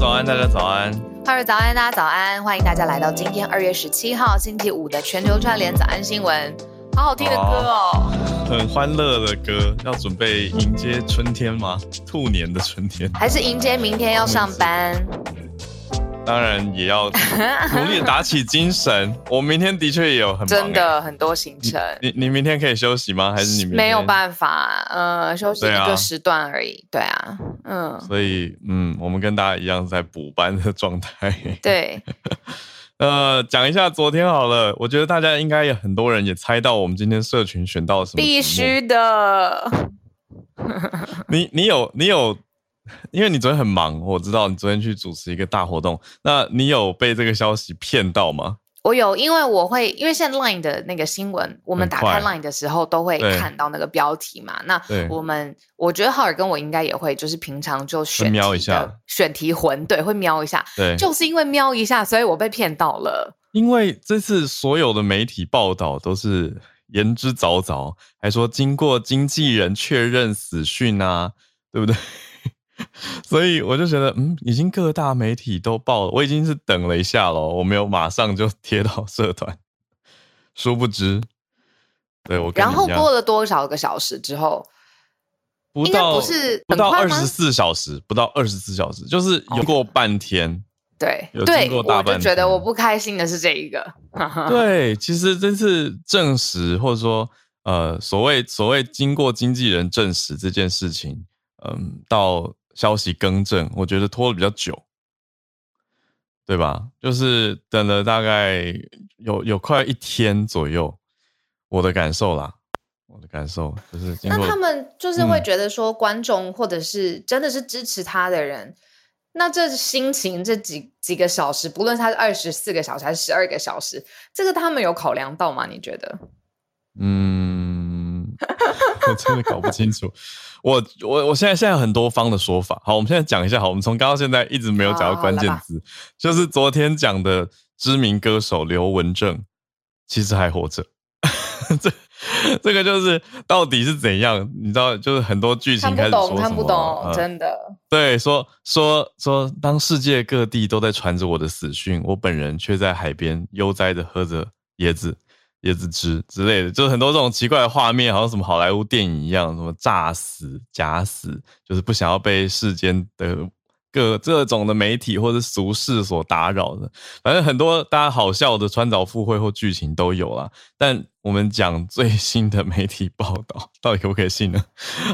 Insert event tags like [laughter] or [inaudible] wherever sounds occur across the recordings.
早安，大家早安。二位，早安，大家早安。欢迎大家来到今天二月十七号星期五的全球串联早安新闻。好好听的歌哦，哦很欢乐的歌，要准备迎接春天吗？兔年的春天，还是迎接明天要上班？当然也要 [laughs] 努力打起精神。我明天的确也有很真的很多行程。你你，你明天可以休息吗？还是你明天没有办法？呃，休息一个时段而已。对啊，对啊嗯。所以嗯，我们跟大家一样在补班的状态。对。[laughs] 呃，讲一下昨天好了。我觉得大家应该有很多人也猜到我们今天社群选到什么。必须的。[laughs] 你你有你有。[laughs] 因为你昨天很忙，我知道你昨天去主持一个大活动，那你有被这个消息骗到吗？我有，因为我会，因为现在 Line 的那个新闻，我们打开 Line 的时候都会看到那个标题嘛。那我们，我觉得浩尔跟我应该也会，就是平常就选瞄一下，选题魂，对，会瞄一下。对，就是因为瞄一下，所以我被骗到了。因为这次所有的媒体报道都是言之凿凿，还说经过经纪人确认死讯啊，对不对？[laughs] 所以我就觉得，嗯，已经各大媒体都报了，我已经是等了一下了，我没有马上就贴到社团。殊不知，对我，然后过了多少个小时之后，不到不是不到二十四小时，不到二十四小时，就是有过半天。对，有经过大半。我就觉得我不开心的是这一个。对，其实这次证实，或者说，呃，所谓所谓经过经纪人证实这件事情，嗯，到。消息更正，我觉得拖了比较久，对吧？就是等了大概有有快一天左右，我的感受啦，我的感受就是。那他们就是会觉得说，观众或者是真的是支持他的人，嗯、那这心情这几几个小时，不论他是二十四个小时还是十二个小时，这个他们有考量到吗？你觉得？嗯，[laughs] 我真的搞不清楚。我我我现在现在有很多方的说法，好，我们现在讲一下，好，我们从刚到现在一直没有讲到关键字，就是昨天讲的知名歌手刘文正其实还活着，[laughs] 这这个就是到底是怎样？你知道，就是很多剧情开始说看不懂，看不懂，嗯、真的，对，说说说，当世界各地都在传着我的死讯，我本人却在海边悠哉的喝着椰子。椰子汁之类的，就是很多这种奇怪的画面，好像什么好莱坞电影一样，什么诈死、假死，就是不想要被世间的各这种的媒体或者俗世所打扰的。反正很多大家好笑的穿凿附会或剧情都有啦。但我们讲最新的媒体报道，到底可不可以信呢？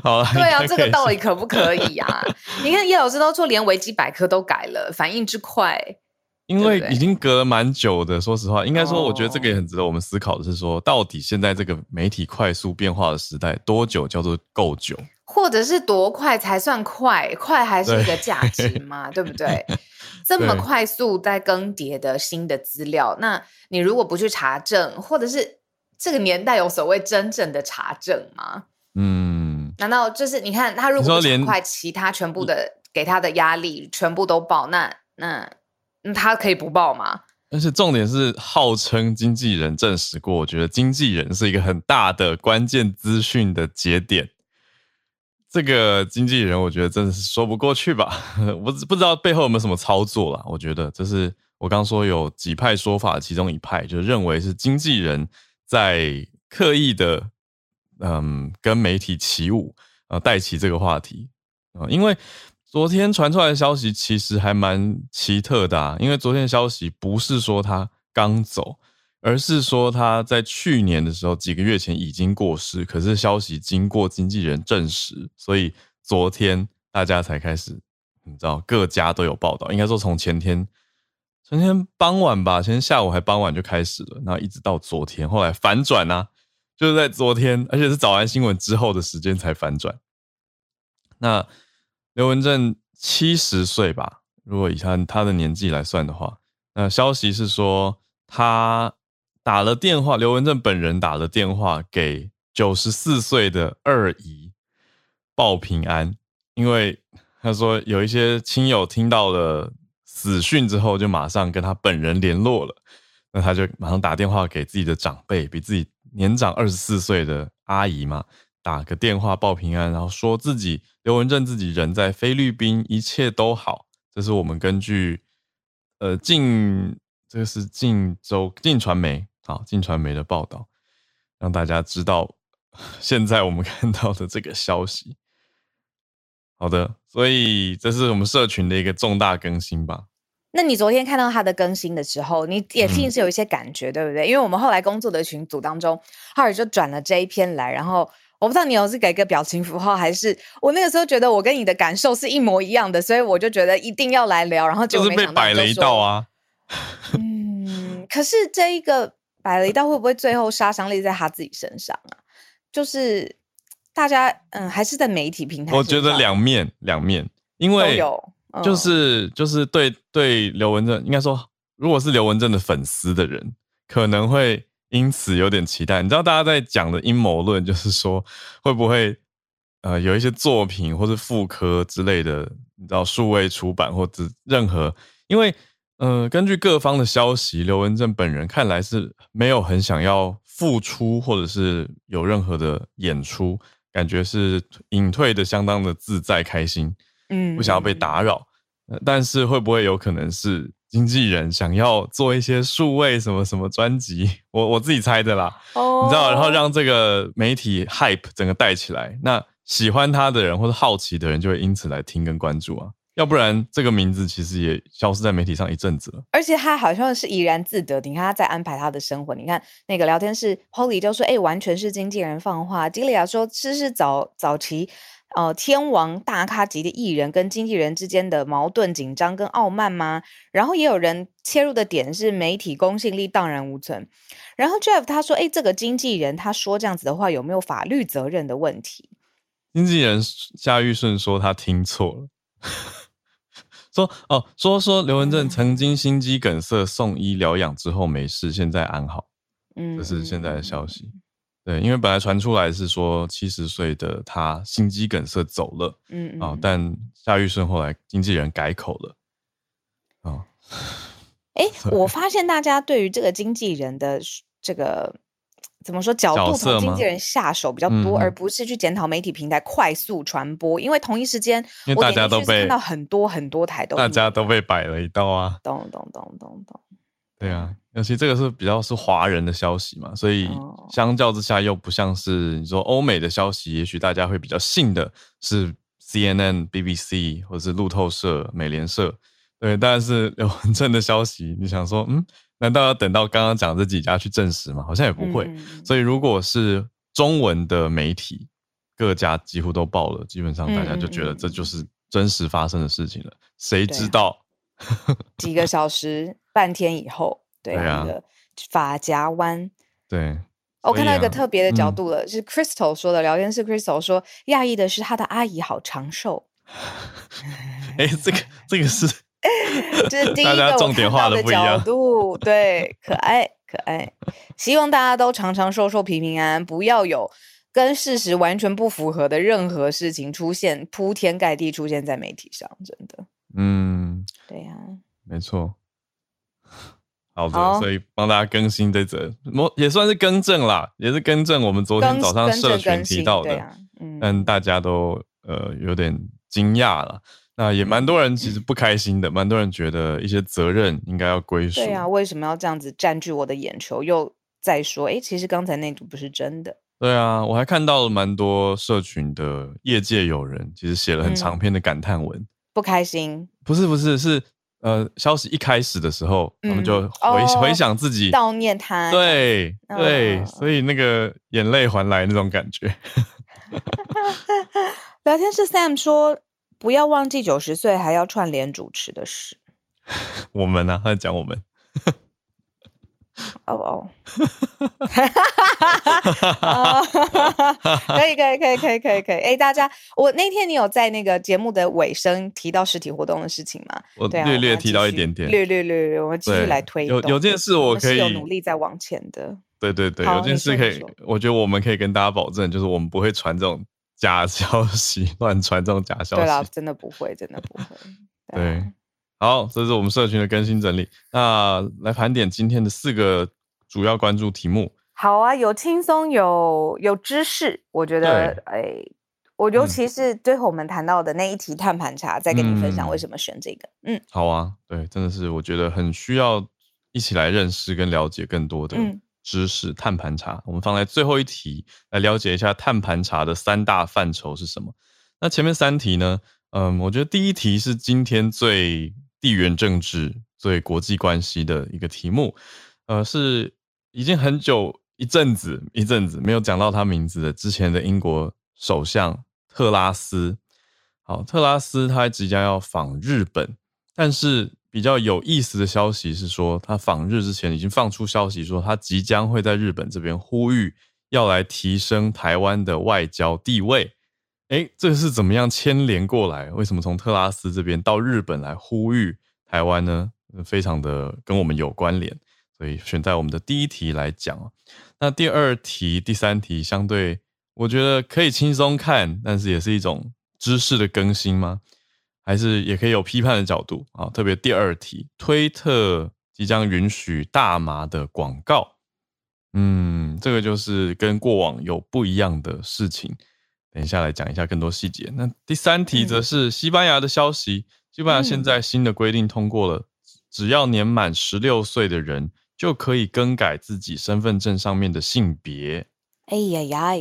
好了，对啊，这个到底可不可以啊？[laughs] 你看叶老师都说，连维基百科都改了，反应之快。因为已经隔了蛮久的，说实话，应该说，我觉得这个也很值得我们思考的是说，到底现在这个媒体快速变化的时代，多久叫做够久？或者是多快才算快？快还是一个价值吗？对，对不对？[laughs] 这么快速在更迭的新的资料，那你如果不去查证，或者是这个年代有所谓真正的查证吗？嗯，难道就是你看他如果很快，其他全部的给他的压力全部都爆，那那？他可以不报吗？但是重点是，号称经纪人证实过，我觉得经纪人是一个很大的关键资讯的节点。这个经纪人，我觉得真的是说不过去吧？[laughs] 我不知道背后有没有什么操作啦。我觉得这是我刚说有几派说法，其中一派就认为是经纪人在刻意的，嗯，跟媒体起舞，呃，带起这个话题啊，因为。昨天传出来的消息其实还蛮奇特的啊，因为昨天的消息不是说他刚走，而是说他在去年的时候几个月前已经过世，可是消息经过经纪人证实，所以昨天大家才开始，你知道各家都有报道，应该说从前天前天傍晚吧，前天下午还傍晚就开始了，然后一直到昨天，后来反转啊，就是在昨天，而且是早安新闻之后的时间才反转，那。刘文正七十岁吧，如果以他他的年纪来算的话，那消息是说他打了电话，刘文正本人打了电话给九十四岁的二姨报平安，因为他说有一些亲友听到了死讯之后，就马上跟他本人联络了，那他就马上打电话给自己的长辈，比自己年长二十四岁的阿姨嘛。打个电话报平安，然后说自己刘文正自己人在菲律宾，一切都好，这是我们根据呃近，这个是近周近传媒好镜传媒的报道，让大家知道 [laughs] 现在我们看到的这个消息。好的，所以这是我们社群的一个重大更新吧。那你昨天看到他的更新的时候，你也一定是有一些感觉，嗯、对不对？因为我们后来工作的群组当中，浩尔就转了这一篇来，然后我不知道你有是给个表情符号，还是我那个时候觉得我跟你的感受是一模一样的，所以我就觉得一定要来聊，然后就就是被摆了一道啊。嗯，可是这一个摆了一道，会不会最后杀伤力在他自己身上啊？就是大家嗯，还是在媒体平台，我觉得两面两面，因为都有。就是就是对对刘文正，应该说，如果是刘文正的粉丝的人，可能会因此有点期待。你知道大家在讲的阴谋论，就是说会不会呃有一些作品或是副科之类的，你知道数位出版或者任何，因为呃根据各方的消息，刘文正本人看来是没有很想要复出或者是有任何的演出，感觉是隐退的相当的自在开心。嗯，不想要被打扰，但是会不会有可能是经纪人想要做一些数位什么什么专辑？[laughs] 我我自己猜的啦，哦，你知道，然后让这个媒体 hype 整个带起来，那喜欢他的人或者好奇的人就会因此来听跟关注啊，要不然这个名字其实也消失在媒体上一阵子了。而且他好像是怡然自得，你看他在安排他的生活，你看那个聊天室 Polly 就说，哎，完全是经纪人放话，吉莉亚说这是早早期。呃，天王大咖级的艺人跟经纪人之间的矛盾、紧张跟傲慢吗？然后也有人切入的点是媒体公信力荡然无存。然后 Jeff 他说：“哎，这个经纪人他说这样子的话，有没有法律责任的问题？”经纪人夏玉顺说他听错了，[laughs] 说哦，说说刘文正曾经心肌梗塞送医疗养之后没事，现在安好。嗯，这是现在的消息。对，因为本来传出来是说七十岁的他心肌梗塞走了，嗯啊、哦，但夏玉顺后来经纪人改口了，啊、哦，哎，我发现大家对于这个经纪人的这个怎么说角度从经纪人下手比较多，而不是去检讨媒体平台快速传播，因为同一时间，因为大家都被看到很多很多台都大家都被摆了一道啊，咚咚咚咚咚。对啊，尤其这个是比较是华人的消息嘛，所以相较之下又不像是你说欧美的消息，也许大家会比较信的是 CNN、BBC 或者是路透社、美联社。对，但是有很 [laughs] 正的消息，你想说，嗯，难道要等到刚刚讲这几家去证实吗？好像也不会。嗯、所以如果是中文的媒体，各家几乎都报了，基本上大家就觉得这就是真实发生的事情了。谁知道？[laughs] 几个小时、半天以后，对，对啊，那个发夹弯，对，我看到一个特别的角度了，嗯、是 Crystal 说的，聊天室 Crystal 说，讶异的是他的阿姨好长寿。[laughs] 哎，这个 [laughs] 这个是，这是 [laughs] 第一个重点化的角度，对，可爱可爱，希望大家都长长寿寿、平平安安，不要有跟事实完全不符合的任何事情出现，铺天盖地出现在媒体上，真的。嗯，对呀、啊，没错。好的，好，所以帮大家更新这则，也算是更正啦，也是更正我们昨天早上社群提到的，啊、嗯，但大家都呃有点惊讶了。那也蛮多人其实不开心的，蛮、嗯、多人觉得一些责任应该要归属。对啊，为什么要这样子占据我的眼球？又再说，哎，其实刚才那组不是真的。对啊，我还看到了蛮多社群的业界友人，其实写了很长篇的感叹文。嗯不开心？不是不是是呃，消息一开始的时候，他、嗯、们就回、哦、回想自己悼念他，对、哦、对，所以那个眼泪还来那种感觉。[laughs] 聊天室 Sam 说：“不要忘记九十岁还要串联主持的事。[laughs] ”我们呢、啊？他在讲我们。哦 [laughs] 哦，可以可以可以可以可以可以，哎，大家，我那天你有在那个节目的尾声提到实体活动的事情吗？我略略提到一点点，略略略略，我们继续来推动。有有件事我可以有努力在往前的。对对对，有件事可以，我觉得我们可以跟大家保证，就是我们不会传这种假消息，[laughs] 乱传这种假消息。对啦，真的不会，真的不会。对。好，这是我们社群的更新整理。那来盘点今天的四个主要关注题目。好啊，有轻松，有有知识。我觉得，哎，我尤其是最后我们谈到的那一题碳盘查，再跟你分享为什么选这个。嗯，好啊，对，真的是我觉得很需要一起来认识跟了解更多的知识。碳盘查，我们放在最后一题来了解一下碳盘查的三大范畴是什么。那前面三题呢？嗯，我觉得第一题是今天最地缘政治、最国际关系的一个题目，呃，是已经很久一阵子一阵子没有讲到他名字的之前的英国首相特拉斯。好，特拉斯他即将要访日本，但是比较有意思的消息是说，他访日之前已经放出消息说，他即将会在日本这边呼吁要来提升台湾的外交地位。哎，这是怎么样牵连过来？为什么从特拉斯这边到日本来呼吁台湾呢？非常的跟我们有关联，所以选在我们的第一题来讲。那第二题、第三题相对，我觉得可以轻松看，但是也是一种知识的更新吗？还是也可以有批判的角度啊？特别第二题，推特即将允许大麻的广告，嗯，这个就是跟过往有不一样的事情。等一下来讲一下更多细节。那第三题则是西班牙的消息，西班牙现在新的规定通过了，只要年满十六岁的人就可以更改自己身份证上面的性别。哎呀呀，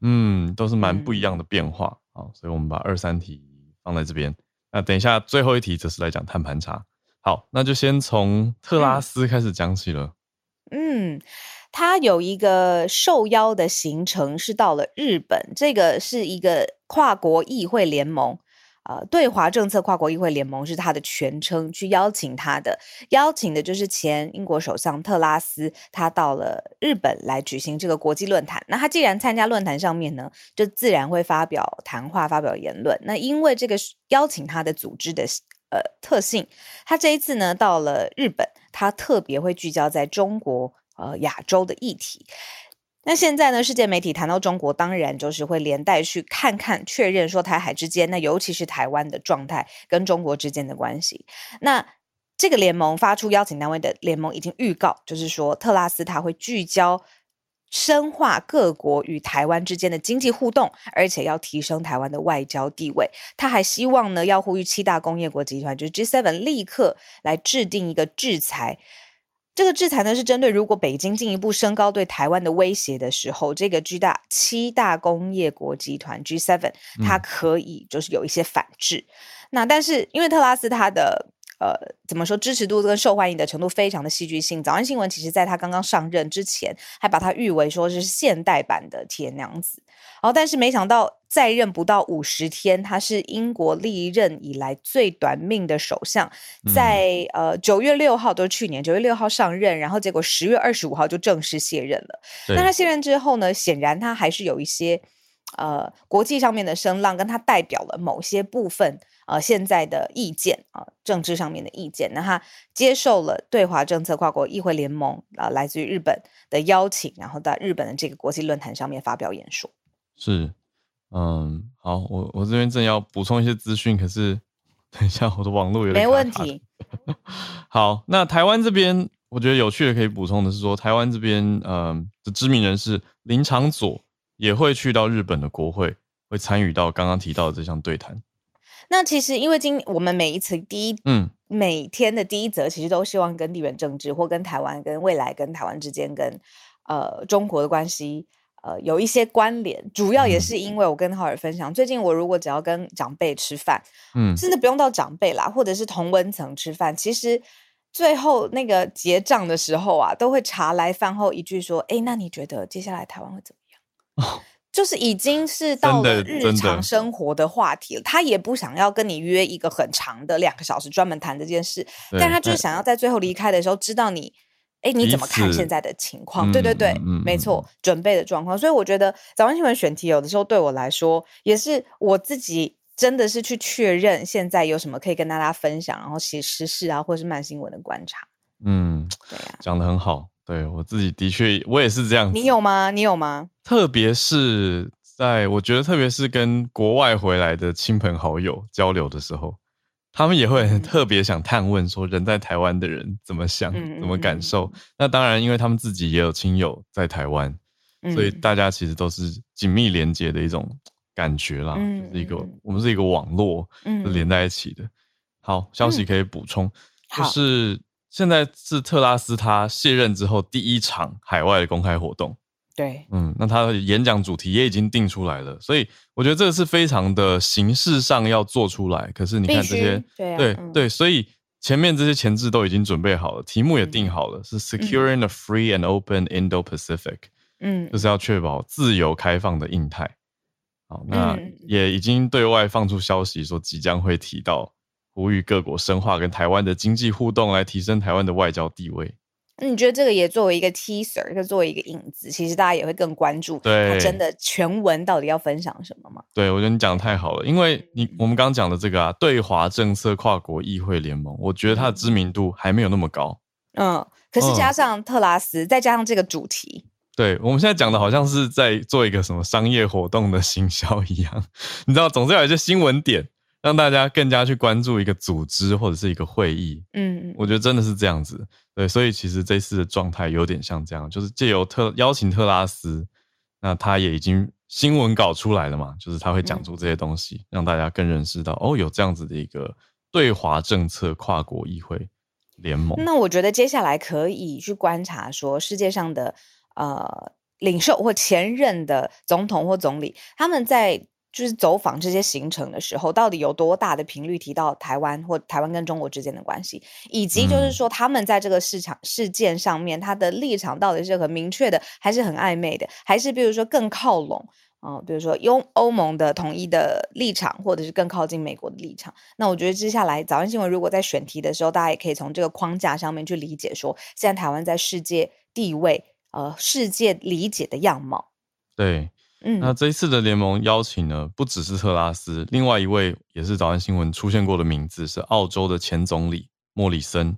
嗯，都是蛮不一样的变化。好，所以我们把二三题放在这边。那等一下最后一题则是来讲碳盘查。好，那就先从特拉斯开始讲起了。嗯。他有一个受邀的行程是到了日本，这个是一个跨国议会联盟，呃，对华政策跨国议会联盟是他的全称，去邀请他的，邀请的就是前英国首相特拉斯，他到了日本来举行这个国际论坛。那他既然参加论坛上面呢，就自然会发表谈话、发表言论。那因为这个邀请他的组织的呃特性，他这一次呢到了日本，他特别会聚焦在中国。呃，亚洲的议题。那现在呢，世界媒体谈到中国，当然就是会连带去看看、确认说台海之间，那尤其是台湾的状态跟中国之间的关系。那这个联盟发出邀请单位的联盟已经预告，就是说特拉斯他会聚焦深化各国与台湾之间的经济互动，而且要提升台湾的外交地位。他还希望呢，要呼吁七大工业国集团，就是 G7，立刻来制定一个制裁。这个制裁呢，是针对如果北京进一步升高对台湾的威胁的时候，这个 G 大七大工业国集团 G seven，它可以就是有一些反制。嗯、那但是因为特拉斯他的呃怎么说支持度跟受欢迎的程度非常的戏剧性，早安新闻其实在他刚刚上任之前还把他誉为说是现代版的铁娘子。然后但是没想到在任不到五十天，他是英国历任以来最短命的首相，在呃九月六号都是去年九月六号上任，然后结果十月二十五号就正式卸任了。那他卸任之后呢，显然他还是有一些呃国际上面的声浪，跟他代表了某些部分呃现在的意见啊、呃，政治上面的意见。那他接受了对华政策跨国议会联盟啊、呃、来自于日本的邀请，然后在日本的这个国际论坛上面发表演说。是，嗯，好，我我这边正要补充一些资讯，可是等一下我的网络有点。没问题。[laughs] 好，那台湾这边我觉得有趣的可以补充的是说，台湾这边嗯的知名人士林长佐也会去到日本的国会，会参与到刚刚提到的这项对谈。那其实因为今我们每一次第一嗯每天的第一则，其实都希望跟地缘政治或跟台湾跟未来跟台湾之间跟呃中国的关系。呃，有一些关联，主要也是因为我跟浩尔分享，嗯、最近我如果只要跟长辈吃饭，嗯，甚至不用到长辈啦，或者是同温层吃饭，其实最后那个结账的时候啊，都会茶来饭后一句说：“哎，那你觉得接下来台湾会怎么样？” [laughs] 哦、就是已经是到了日常生活的话题了。他也不想要跟你约一个很长的两个小时专门谈这件事，但他就是想要在最后离开的时候知道你。哎，你怎么看现在的情况？嗯、对对对，嗯、没错，准备的状况。所以我觉得早安新闻选题有的时候对我来说，也是我自己真的是去确认现在有什么可以跟大家分享，然后写时事啊，或是慢新闻的观察。嗯，对呀、啊，讲的很好。对我自己的确，我也是这样子。你有吗？你有吗？特别是在我觉得，特别是跟国外回来的亲朋好友交流的时候。他们也会很特别想探问说，人在台湾的人怎么想、怎么感受？那当然，因为他们自己也有亲友在台湾，所以大家其实都是紧密连接的一种感觉啦，嗯、就是一个我们是一个网络，是连在一起的。嗯、好，消息可以补充，嗯、就是现在是特拉斯他卸任之后第一场海外的公开活动。对，嗯，那他的演讲主题也已经定出来了，所以我觉得这个是非常的形式上要做出来。可是你看这些，对、啊、对、嗯、对，所以前面这些前置都已经准备好了，题目也定好了，嗯、是 Securing a Free and Open Indo-Pacific，嗯，就是要确保自由开放的印太。好，那也已经对外放出消息说，即将会提到呼吁各国深化跟台湾的经济互动，来提升台湾的外交地位。那你觉得这个也作为一个 teaser，就作为一个引子，其实大家也会更关注，对，真的全文到底要分享什么吗？对，我觉得你讲的太好了，因为你我们刚刚讲的这个啊，对华政策跨国议会联盟，我觉得它的知名度还没有那么高。嗯，可是加上特拉斯，嗯、再加上这个主题，对，我们现在讲的好像是在做一个什么商业活动的行销一样，[laughs] 你知道，总是有一些新闻点。让大家更加去关注一个组织或者是一个会议，嗯，我觉得真的是这样子，对，所以其实这次的状态有点像这样，就是借由特邀请特拉斯，那他也已经新闻稿出来了嘛，就是他会讲出这些东西，嗯、让大家更认识到哦，有这样子的一个对华政策跨国议会联盟。那我觉得接下来可以去观察说，世界上的呃领袖或前任的总统或总理，他们在。就是走访这些行程的时候，到底有多大的频率提到台湾或台湾跟中国之间的关系，以及就是说他们在这个市场事件上面，他的立场到底是很明确的，还是很暧昧的，还是比如说更靠拢啊、呃，比如说欧欧盟的统一的立场，或者是更靠近美国的立场？那我觉得接下来早安新闻如果在选题的时候，大家也可以从这个框架上面去理解说，现在台湾在世界地位，呃，世界理解的样貌。对。嗯，那这一次的联盟邀请呢，不只是特拉斯，另外一位也是早安新闻出现过的名字是澳洲的前总理莫里森。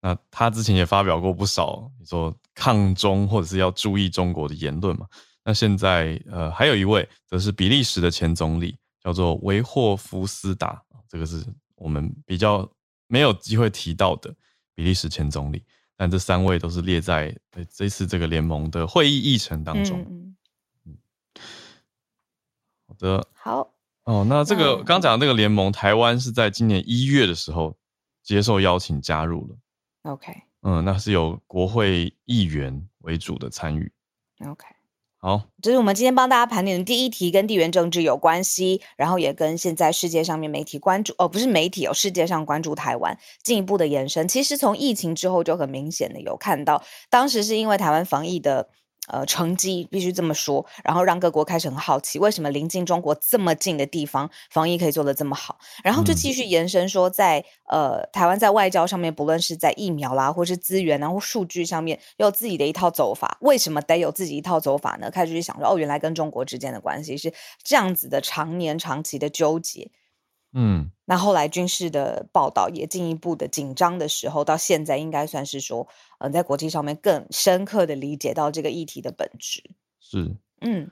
那他之前也发表过不少你说抗中或者是要注意中国的言论嘛。那现在呃还有一位则是比利时的前总理，叫做维霍夫斯达，这个是我们比较没有机会提到的比利时前总理。但这三位都是列在这次这个联盟的会议议程当中。嗯好的，好哦。那这个刚讲的这个联盟，台湾是在今年一月的时候接受邀请加入了。OK，嗯，那是由国会议员为主的参与。OK，好，这是我们今天帮大家盘点的第一题，跟地缘政治有关系，然后也跟现在世界上面媒体关注哦，不是媒体哦，世界上关注台湾进一步的延伸。其实从疫情之后就很明显的有看到，当时是因为台湾防疫的。呃，成绩必须这么说，然后让各国开始很好奇，为什么临近中国这么近的地方，防疫可以做得这么好？然后就继续延伸说在，呃台湾在外交上面，不论是在疫苗啦，或是资源，然后数据上面，有自己的一套走法。为什么得有自己一套走法呢？开始去想说，哦，原来跟中国之间的关系是这样子的，常年长期的纠结。嗯，那后来军事的报道也进一步的紧张的时候，到现在应该算是说，呃，在国际上面更深刻的理解到这个议题的本质。是，嗯，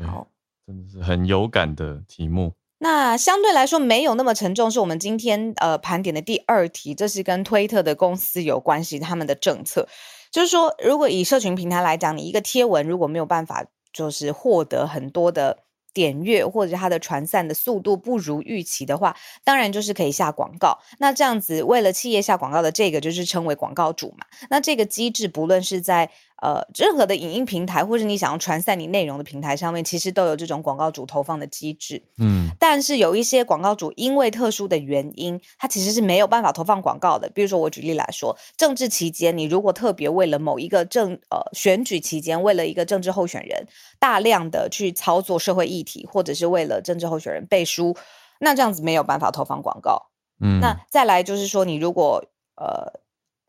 好，真的是很有感的题目。那相对来说没有那么沉重，是我们今天呃盘点的第二题，这是跟推特的公司有关系，他们的政策就是说，如果以社群平台来讲，你一个贴文如果没有办法就是获得很多的。点阅或者它的传散的速度不如预期的话，当然就是可以下广告。那这样子为了企业下广告的这个就是称为广告主嘛。那这个机制不论是在呃，任何的影音平台，或是你想要传散你内容的平台上面，其实都有这种广告主投放的机制。嗯，但是有一些广告主因为特殊的原因，他其实是没有办法投放广告的。比如说，我举例来说，政治期间，你如果特别为了某一个政呃选举期间，为了一个政治候选人，大量的去操作社会议题，或者是为了政治候选人背书，那这样子没有办法投放广告。嗯，那再来就是说，你如果呃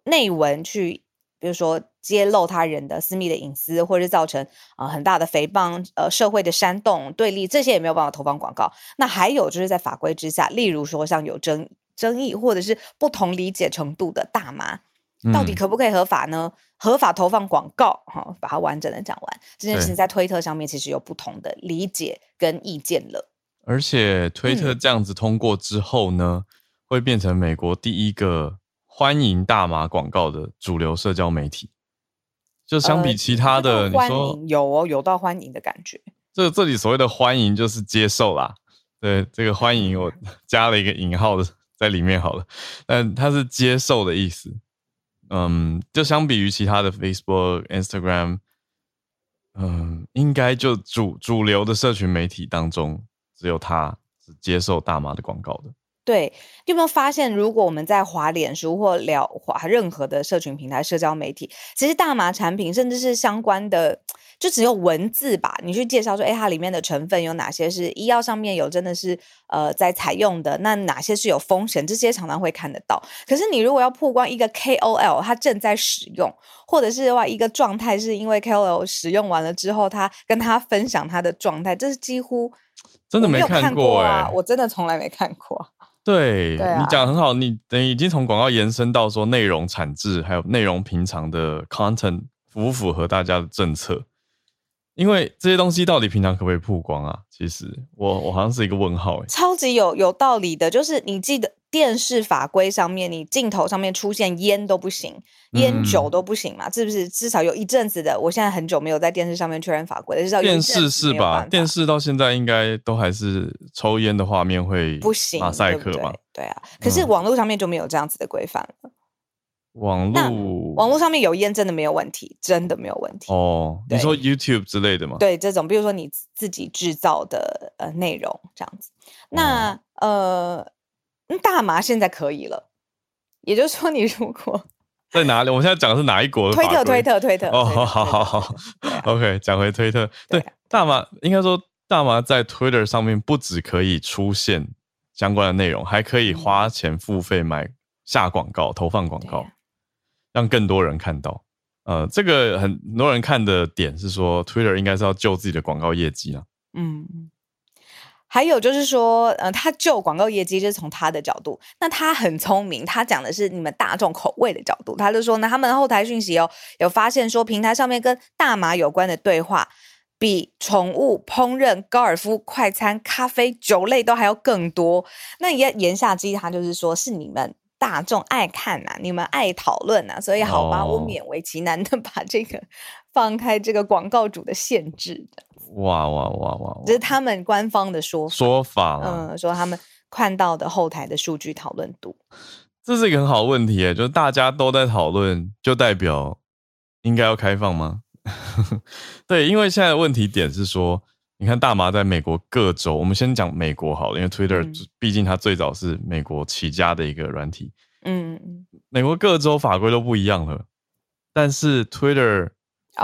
内文去。比如说揭露他人的私密的隐私，或者是造成啊、呃、很大的诽谤，呃社会的煽动对立，这些也没有办法投放广告。那还有就是在法规之下，例如说像有争争议或者是不同理解程度的大麻，到底可不可以合法呢？嗯、合法投放广告，哈、哦，把它完整的讲完。这件事情在推特上面其实有不同的理解跟意见了。而且推特这样子通过之后呢，嗯、会变成美国第一个。欢迎大麻广告的主流社交媒体，就相比其他的，呃、你说有哦，有到欢迎的感觉。这这里所谓的欢迎就是接受啦。对，这个欢迎我加了一个引号的在里面好了，但它是接受的意思。嗯，就相比于其他的 Facebook、Instagram，嗯，应该就主主流的社群媒体当中，只有它是接受大麻的广告的。对，你有没有发现，如果我们在滑脸书或聊滑任何的社群平台、社交媒体，其实大麻产品甚至是相关的，就只有文字吧，你去介绍说，哎，它里面的成分有哪些是医药上面有真的是呃在采用的，那哪些是有风险，这些常常会看得到。可是你如果要曝光一个 KOL，他正在使用，或者是的话一个状态，是因为 KOL 使用完了之后，他跟他分享他的状态，这是几乎真的没看过啊，我真的从来没看过。对，你讲得很好，你等于已经从广告延伸到说内容产制，还有内容平常的 content 符不符合大家的政策？因为这些东西到底平常可不可以曝光啊？其实我我好像是一个问号，超级有有道理的，就是你记得。电视法规上面，你镜头上面出现烟都不行，烟酒都不行嘛？嗯、是不是？至少有一阵子的，我现在很久没有在电视上面确认法规了。至少电视是吧？电视到现在应该都还是抽烟的画面会不行，马赛克吧？对啊，可是网络上面就没有这样子的规范网络网络上面有烟真的没有问题，真的没有问题哦。你说 YouTube 之类的吗？对，这种比如说你自己制造的呃内容这样子，那、哦、呃。大麻现在可以了，也就是说，你如果在哪里？我们现在讲的是哪一国的？推特，推特，推特。哦，好好好好，OK，讲回推特。对，大麻应该说，大麻在 Twitter 上面不只可以出现相关的内容，还可以花钱付费买下广告、投放广告，让更多人看到。呃，这个很多人看的点是说，Twitter 应该是要救自己的广告业绩啊。嗯。还有就是说，呃，他就广告业绩就是从他的角度，那他很聪明，他讲的是你们大众口味的角度，他就说呢，他们后台讯息哦，有发现说平台上面跟大麻有关的对话，比宠物、烹饪、高尔夫、快餐、咖啡、酒类都还要更多。那言言下之意，他就是说是你们大众爱看呐、啊，你们爱讨论呐，所以好吧，我勉为其难的 [laughs] 把这个放开这个广告主的限制的。哇哇哇哇！这是他们官方的说法说法，嗯，说他们看到的后台的数据讨论度，这是一个很好的问题诶，就是大家都在讨论，就代表应该要开放吗？[laughs] 对，因为现在的问题点是说，你看大麻在美国各州，我们先讲美国好了，因为 Twitter、嗯、毕竟它最早是美国起家的一个软体，嗯，美国各州法规都不一样了，但是 Twitter。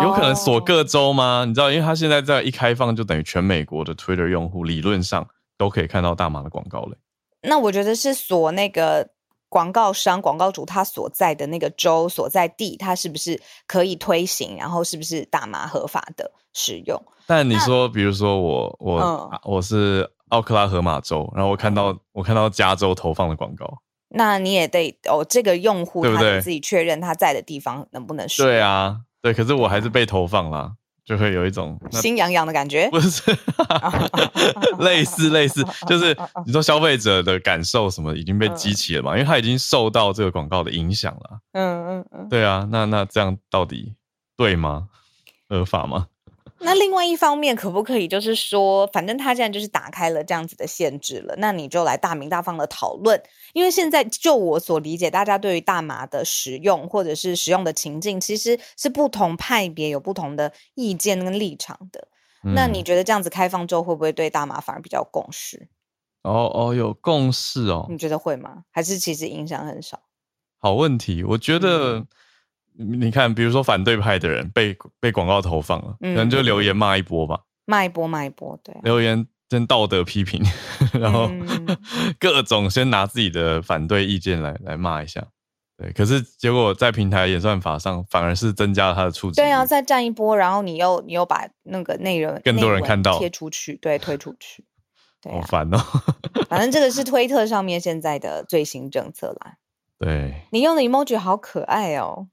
有可能锁各州吗？Oh. 你知道，因为他现在在一开放，就等于全美国的 Twitter 用户理论上都可以看到大麻的广告了。那我觉得是锁那个广告商、广告主他所在的那个州所在地，他是不是可以推行？然后是不是大麻合法的使用？但你说，比如说我我、嗯、我是奥克拉荷马州，然后我看到、嗯、我看到加州投放的广告，那你也得哦，这个用户他得自己确认他在的地方能不能使用？对啊。对，可是我还是被投放了，就会有一种心痒痒的感觉。不是，[laughs] 类似类似，就是你说消费者的感受什么已经被激起了嘛？因为他已经受到这个广告的影响了。嗯嗯嗯。对啊，那那这样到底对吗？合法吗？那另外一方面，可不可以就是说，反正他现在就是打开了这样子的限制了，那你就来大明大放的讨论。因为现在就我所理解，大家对于大麻的使用或者是使用的情境，其实是不同派别有不同的意见跟立场的。嗯、那你觉得这样子开放之后，会不会对大麻反而比较共识？哦哦，有共识哦。你觉得会吗？还是其实影响很少？好问题，我觉得。嗯你看，比如说反对派的人被被广告投放了，可能就留言骂一波吧，骂一波骂一波，对，留言真道德批评，[laughs] 然后、嗯、[laughs] 各种先拿自己的反对意见来来骂一下，对，可是结果在平台演算法上反而是增加了他的触及，对啊，再战一波，然后你又你又把那个内容更多人看到贴出去，对，推出去，[laughs] 对、啊，好烦哦，反正这个是推特上面现在的最新政策啦，对，你用的 emoji 好可爱哦。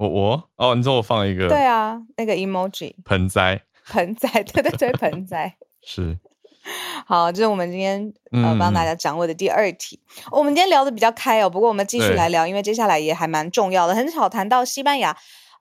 我我哦，你说我放一个？对啊，那个 emoji 盆栽，[laughs] 盆栽，对对对，盆栽是。[laughs] 好，这是我们今天呃帮大家掌握的第二题。嗯、我们今天聊的比较开哦，不过我们继续来聊，因为接下来也还蛮重要的。很少谈到西班牙，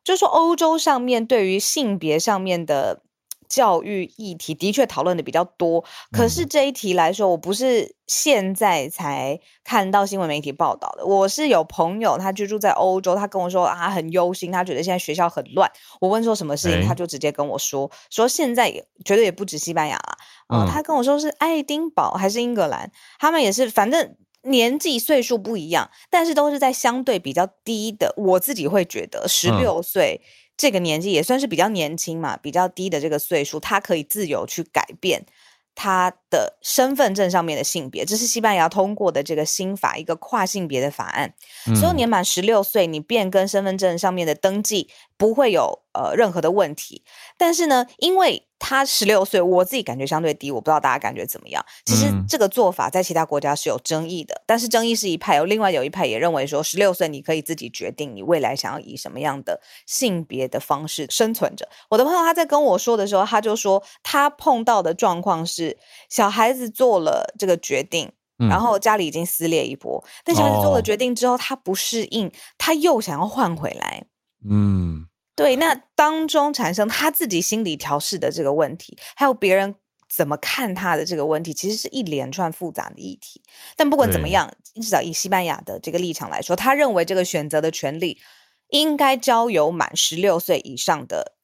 就是说欧洲上面对于性别上面的教育议题的确讨论的比较多，可是这一题来说，我不是现在才看到新闻媒体报道的。我是有朋友，他居住在欧洲，他跟我说啊，很忧心，他觉得现在学校很乱。我问说什么事情，他就直接跟我说，说现在也绝对也不止西班牙了啊。他跟我说是爱丁堡还是英格兰，他们也是，反正年纪岁数不一样，但是都是在相对比较低的。我自己会觉得十六岁。这个年纪也算是比较年轻嘛，比较低的这个岁数，他可以自由去改变他的身份证上面的性别。这是西班牙通过的这个新法，一个跨性别的法案。所有年满十六岁，你变更身份证上面的登记不会有呃任何的问题。但是呢，因为他十六岁，我自己感觉相对低，我不知道大家感觉怎么样。其实这个做法在其他国家是有争议的，嗯、但是争议是一派，有另外有一派也认为说，十六岁你可以自己决定你未来想要以什么样的性别的方式生存着。我的朋友他在跟我说的时候，他就说他碰到的状况是小孩子做了这个决定，嗯、然后家里已经撕裂一波，但小孩子做了决定之后，他不适应，他又想要换回来，嗯。对，那当中产生他自己心理调试的这个问题，还有别人怎么看他的这个问题，其实是一连串复杂的议题。但不管怎么样，至少以西班牙的这个立场来说，他认为这个选择的权利应该交由满十六岁以上的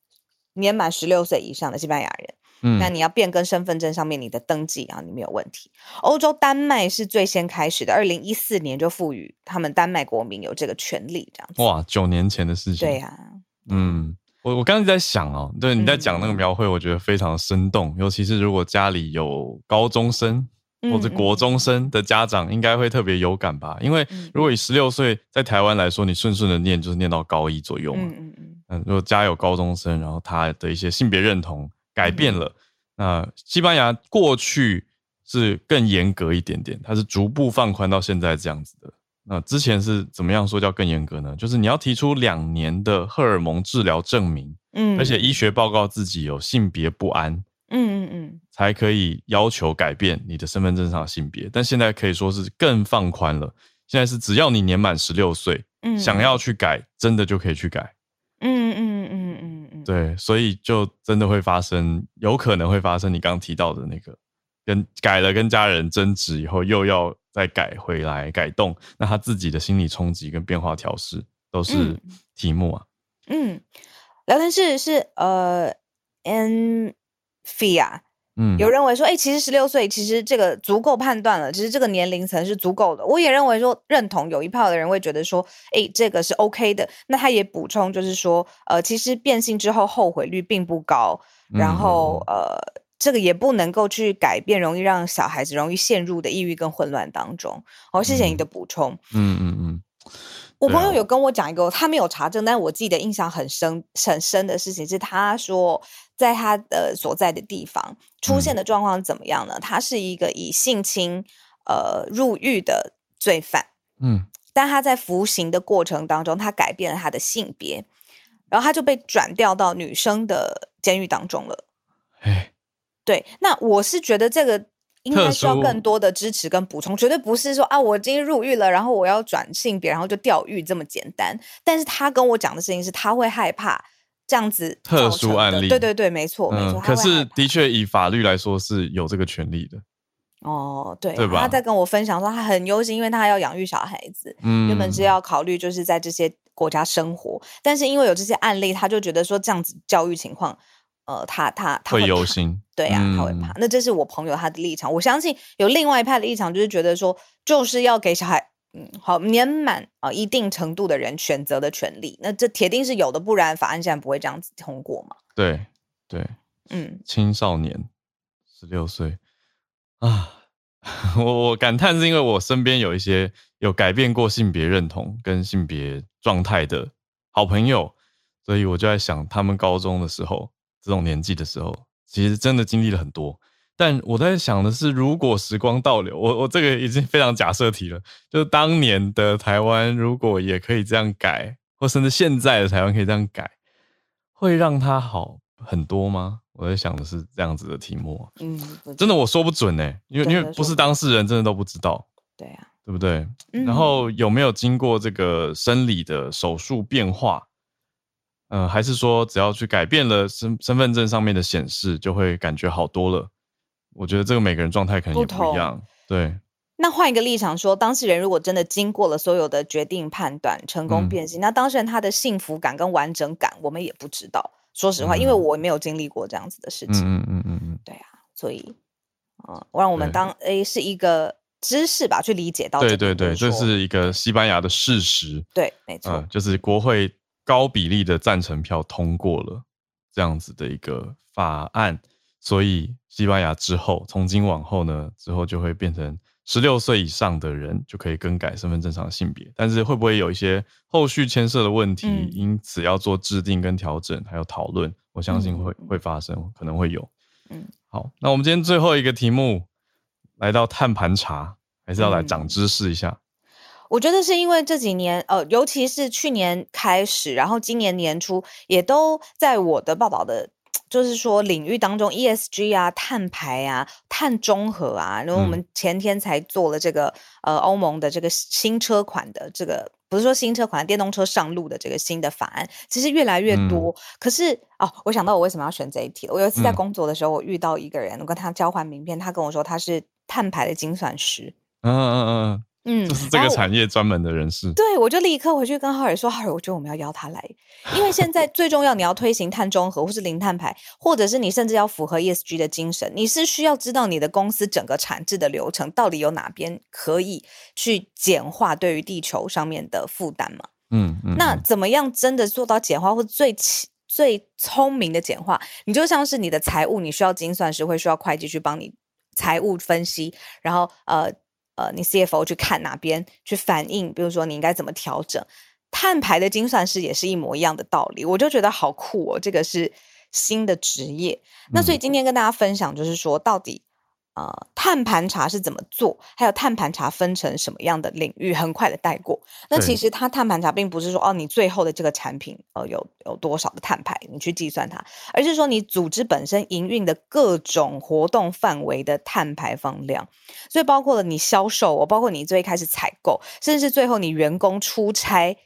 年满十六岁以上的西班牙人。嗯，那你要变更身份证上面你的登记啊，你没有问题。欧洲丹麦是最先开始的，二零一四年就赋予他们丹麦国民有这个权利，这样子。哇，九年前的事情。对呀、啊。嗯，我我刚刚在想哦，对，你在讲那个描绘，我觉得非常生动，嗯、尤其是如果家里有高中生或者国中生的家长，应该会特别有感吧？因为如果以十六岁在台湾来说，你顺顺的念就是念到高一左右嘛。嗯嗯嗯。如果家有高中生，然后他的一些性别认同改变了，嗯、那西班牙过去是更严格一点点，它是逐步放宽到现在这样子的。那之前是怎么样说叫更严格呢？就是你要提出两年的荷尔蒙治疗证明，嗯，而且医学报告自己有性别不安，嗯嗯嗯，才可以要求改变你的身份证上的性别。但现在可以说是更放宽了，现在是只要你年满十六岁，嗯，想要去改，真的就可以去改，嗯嗯嗯嗯嗯，对，所以就真的会发生，有可能会发生你刚刚提到的那个，跟改了跟家人争执以后又要。再改回来改动，那他自己的心理冲击跟变化调试都是题目啊。嗯，聊天室是呃，Enfia，嗯，有认为说，哎、欸，其实十六岁其实这个足够判断了，其实这个年龄层是足够的。我也认为说认同，有一票的人会觉得说，哎、欸，这个是 OK 的。那他也补充就是说，呃，其实变性之后后悔率并不高，然后、嗯、呃。这个也不能够去改变，容易让小孩子容易陷入的抑郁跟混乱当中。好，谢谢你的补充。嗯嗯嗯。我朋友有跟我讲一个，他没有查证，但是我记得印象很深很深的事情是，他说在他的所在的地方出现的状况怎么样呢？嗯、他是一个以性侵呃入狱的罪犯。嗯。但他在服刑的过程当中，他改变了他的性别，然后他就被转调到女生的监狱当中了。哎。对，那我是觉得这个应该需要更多的支持跟补充，绝对不是说啊，我今天入狱了，然后我要转性别，然后就掉狱这么简单。但是他跟我讲的事情是，他会害怕这样子特殊案例。对对对，没错没错。可是的确以法律来说是有这个权利的。哦，对，对吧？他在跟我分享说，他很忧心，因为他要养育小孩子，嗯，原本是要考虑就是在这些国家生活，但是因为有这些案例，他就觉得说这样子教育情况。呃，他他他会忧心，对呀、他会怕。那这是我朋友他的立场，我相信有另外一派的立场，就是觉得说，就是要给小孩，嗯，好年满啊、呃、一定程度的人选择的权利。那这铁定是有的，不然法案现在不会这样子通过嘛。对对，嗯，青少年十六岁啊，[laughs] 我我感叹是因为我身边有一些有改变过性别认同跟性别状态的好朋友，所以我就在想，他们高中的时候。这种年纪的时候，其实真的经历了很多。但我在想的是，如果时光倒流，我我这个已经非常假设题了。就是当年的台湾，如果也可以这样改，或甚至现在的台湾可以这样改，会让它好很多吗？我在想的是这样子的题目。嗯，真的我说不准呢、欸，因为因为不是当事人，真的都不知道。对啊，对不对？然后有没有经过这个生理的手术变化？呃，还是说只要去改变了身身份证上面的显示，就会感觉好多了？我觉得这个每个人状态可能也不一样。对。那换一个立场说，当事人如果真的经过了所有的决定判断，成功变性，嗯、那当事人他的幸福感跟完整感，我们也不知道。说实话，嗯、因为我没有经历过这样子的事情。嗯嗯嗯嗯嗯。对啊，所以，呃，让我们当 A 是一个知识吧，去理解到。对对对，这是一个西班牙的事实。对，没错、呃，就是国会高比例的赞成票通过了这样子的一个法案，所以西班牙之后，从今往后呢，之后就会变成。十六岁以上的人就可以更改身份证上的性别，但是会不会有一些后续牵涉的问题，嗯、因此要做制定跟调整，还有讨论，我相信会、嗯、会发生，可能会有。嗯，好，那我们今天最后一个题目来到碳盘查，还是要来长知识一下。嗯、我觉得是因为这几年，呃，尤其是去年开始，然后今年年初也都在我的报道的。就是说，领域当中，ESG 啊、碳排啊、碳中和啊，然后我们前天才做了这个、嗯、呃欧盟的这个新车款的这个，不是说新车款电动车上路的这个新的法案，其实越来越多。嗯、可是哦，我想到我为什么要选这一题。我有一次在工作的时候，我遇到一个人，我跟他交换名片，他跟我说他是碳排的精算师。嗯嗯嗯。嗯，就是这个产业专门的人士。对，我就立刻回去跟浩尔说：“浩尔，我觉得我们要邀他来，因为现在最重要，你要推行碳中和，或是零碳排，或者是你甚至要符合 ESG 的精神，你是需要知道你的公司整个产制的流程到底有哪边可以去简化对于地球上面的负担嘛？嗯，嗯，那怎么样真的做到简化，或最最聪明的简化？你就像是你的财务，你需要精算师，会需要会计去帮你财务分析，然后呃。”呃，你 CFO 去看哪边去反映，比如说你应该怎么调整，碳排的精算师也是一模一样的道理，我就觉得好酷哦，这个是新的职业。那所以今天跟大家分享，就是说到底。呃，碳盘查是怎么做？还有碳盘查分成什么样的领域？很快的带过。那其实它碳盘查并不是说哦，你最后的这个产品呃有有多少的碳排，你去计算它，而是说你组织本身营运的各种活动范围的碳排放量。所以包括了你销售，我包括你最开始采购，甚至最后你员工出差、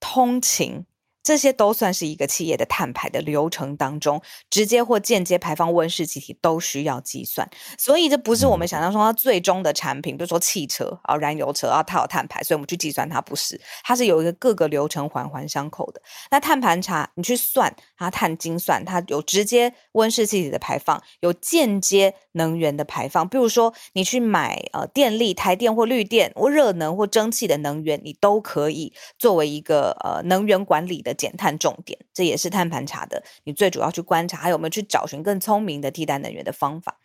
通勤。这些都算是一个企业的碳排的流程当中，直接或间接排放温室气体都需要计算，所以这不是我们想象中它最终的产品，比如说汽车啊、燃油车啊，它有碳排，所以我们去计算它不是，它是有一个各个流程环环相扣的。那碳盘查你去算它碳精算，它有直接温室气体的排放，有间接能源的排放，比如说你去买呃电力、台电或绿电或热能或蒸汽的能源，你都可以作为一个呃能源管理的。减碳重点，这也是碳盘查的。你最主要去观察，还有没有去找寻更聪明的替代能源的方法？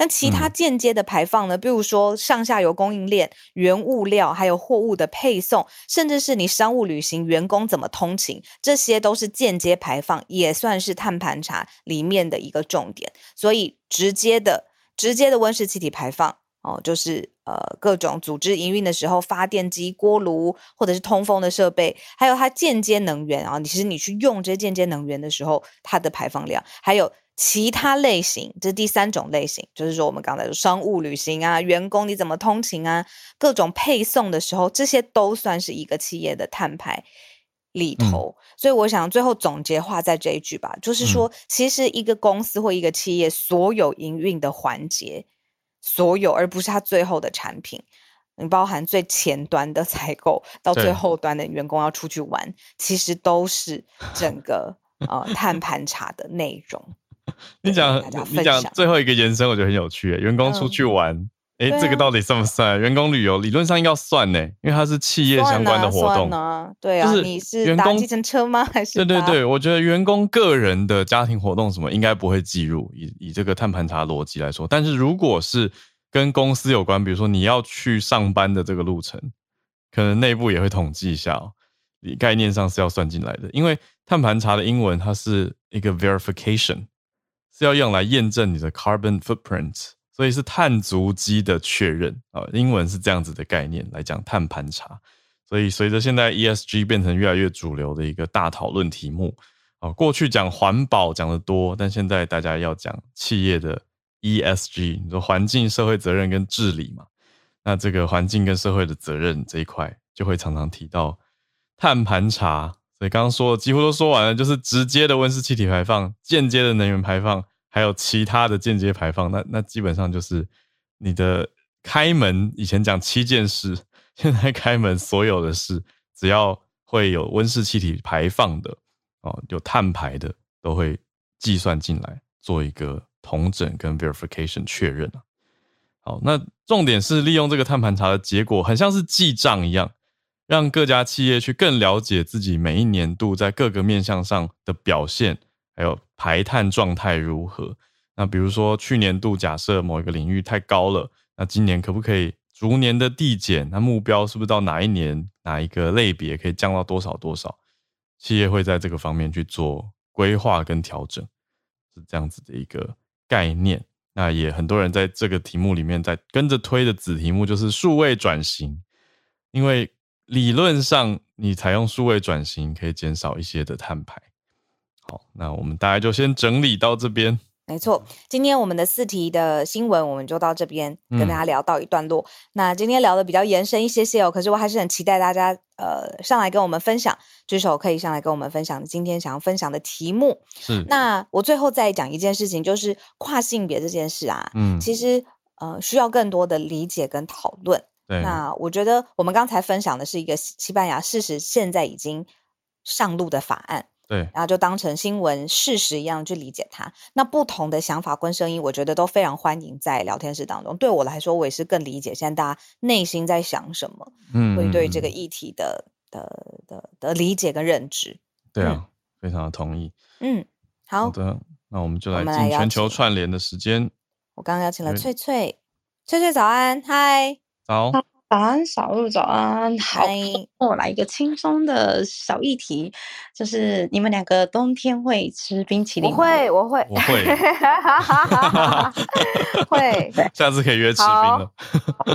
那其他间接的排放呢？比如说上下游供应链、原物料，还有货物的配送，甚至是你商务旅行、员工怎么通勤，这些都是间接排放，也算是碳盘查里面的一个重点。所以直接的、直接的温室气体排放。哦，就是呃，各种组织营运的时候，发电机、锅炉或者是通风的设备，还有它间接能源啊，其实你去用这些间接能源的时候，它的排放量，还有其他类型，这是第三种类型，就是说我们刚才说商务旅行啊，员工你怎么通勤啊，各种配送的时候，这些都算是一个企业的碳排里头。嗯、所以我想最后总结话在这一句吧，就是说，其实一个公司或一个企业所有营运的环节。所有，而不是它最后的产品。你包含最前端的采购到最后端的员工要出去玩，其实都是整个呃碳盘查的内容。[laughs] 你讲你讲最后一个延伸，我觉得很有趣。员工出去玩。嗯哎，这个到底算不算、啊、员工旅游？理论上应该要算呢，因为它是企业相关的活动。啊，对啊，就是你是搭计程车吗？还是对对对，我觉得员工个人的家庭活动什么应该不会计入，以以这个碳盘查逻辑来说。但是如果是跟公司有关，比如说你要去上班的这个路程，可能内部也会统计一下概念上是要算进来的，因为碳盘查的英文它是一个 verification，是要用来验证你的 carbon footprint。所以是碳足迹的确认啊，英文是这样子的概念来讲碳盘查。所以随着现在 ESG 变成越来越主流的一个大讨论题目啊，过去讲环保讲的多，但现在大家要讲企业的 ESG，你说环境、社会责任跟治理嘛，那这个环境跟社会的责任这一块就会常常提到碳盘查。所以刚刚说几乎都说完了，就是直接的温室气体排放、间接的能源排放，还有其他的间接排放。那那基本上就是你的开门，以前讲七件事，现在开门所有的事，只要会有温室气体排放的哦，有碳排的，都会计算进来，做一个同整跟 verification 确认。好，那重点是利用这个碳盘查的结果，很像是记账一样，让各家企业去更了解自己每一年度在各个面向上的表现，还有排碳状态如何。那比如说去年度假设某一个领域太高了，那今年可不可以逐年的递减？那目标是不是到哪一年哪一个类别可以降到多少多少？企业会在这个方面去做规划跟调整，是这样子的一个概念。那也很多人在这个题目里面在跟着推的子题目就是数位转型，因为理论上你采用数位转型可以减少一些的碳排。好，那我们大概就先整理到这边。没错，今天我们的四题的新闻我们就到这边跟大家聊到一段落。嗯、那今天聊的比较延伸一些些哦，可是我还是很期待大家呃上来跟我们分享，举手可以上来跟我们分享今天想要分享的题目。是，那我最后再讲一件事情，就是跨性别这件事啊，嗯，其实呃需要更多的理解跟讨论。对，那我觉得我们刚才分享的是一个西班牙事实现在已经上路的法案。对，然后就当成新闻事实一样去理解它。那不同的想法跟声音，我觉得都非常欢迎在聊天室当中。对我来说，我也是更理解现在大家内心在想什么，嗯，会对这个议题的的的的理解跟认知。对啊，嗯、非常的同意。嗯，好，好的，那我们就来进全球串联的时间。我刚刚邀请了翠翠，翠翠早安，嗨，早。早安，小鹿早安。好，我来一个轻松的小议题，就是你们两个冬天会吃冰淇淋吗？我会，我会，我会，[laughs] 会。[laughs] [laughs] 下次可以约吃冰了。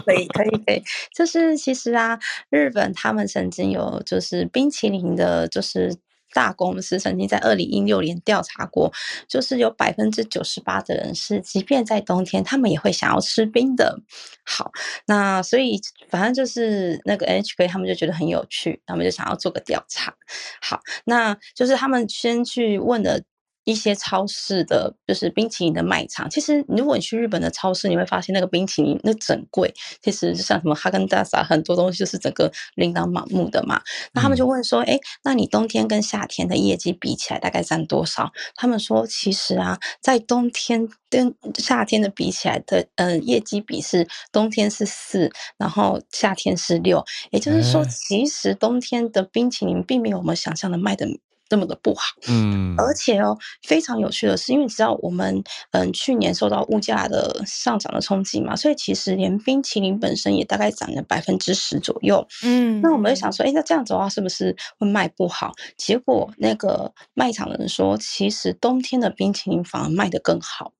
可以，可以，可以。就是其实啊，日本他们曾经有就是冰淇淋的，就是。大公司曾经在二零一六年调查过，就是有百分之九十八的人是，即便在冬天，他们也会想要吃冰的。好，那所以反正就是那个 H K，他们就觉得很有趣，他们就想要做个调查。好，那就是他们先去问了。一些超市的，就是冰淇淋的卖场。其实，如果你去日本的超市，你会发现那个冰淇淋那整柜，其实就像什么哈根达斯啊，很多东西就是整个琳琅满目的嘛。那他们就问说：“哎、嗯，那你冬天跟夏天的业绩比起来，大概占多少？”他们说：“其实啊，在冬天跟夏天的比起来的，呃，业绩比是冬天是四，然后夏天是六。也就是说，其实冬天的冰淇淋并没有我们想象的卖的。”这么的不好，嗯，而且哦，非常有趣的是，因为你知道我们嗯去年受到物价的上涨的冲击嘛，所以其实连冰淇淋本身也大概涨了百分之十左右，嗯，那我们就想说，哎，那这样子的话是不是会卖不好？结果那个卖场的人说，其实冬天的冰淇淋反而卖得更好，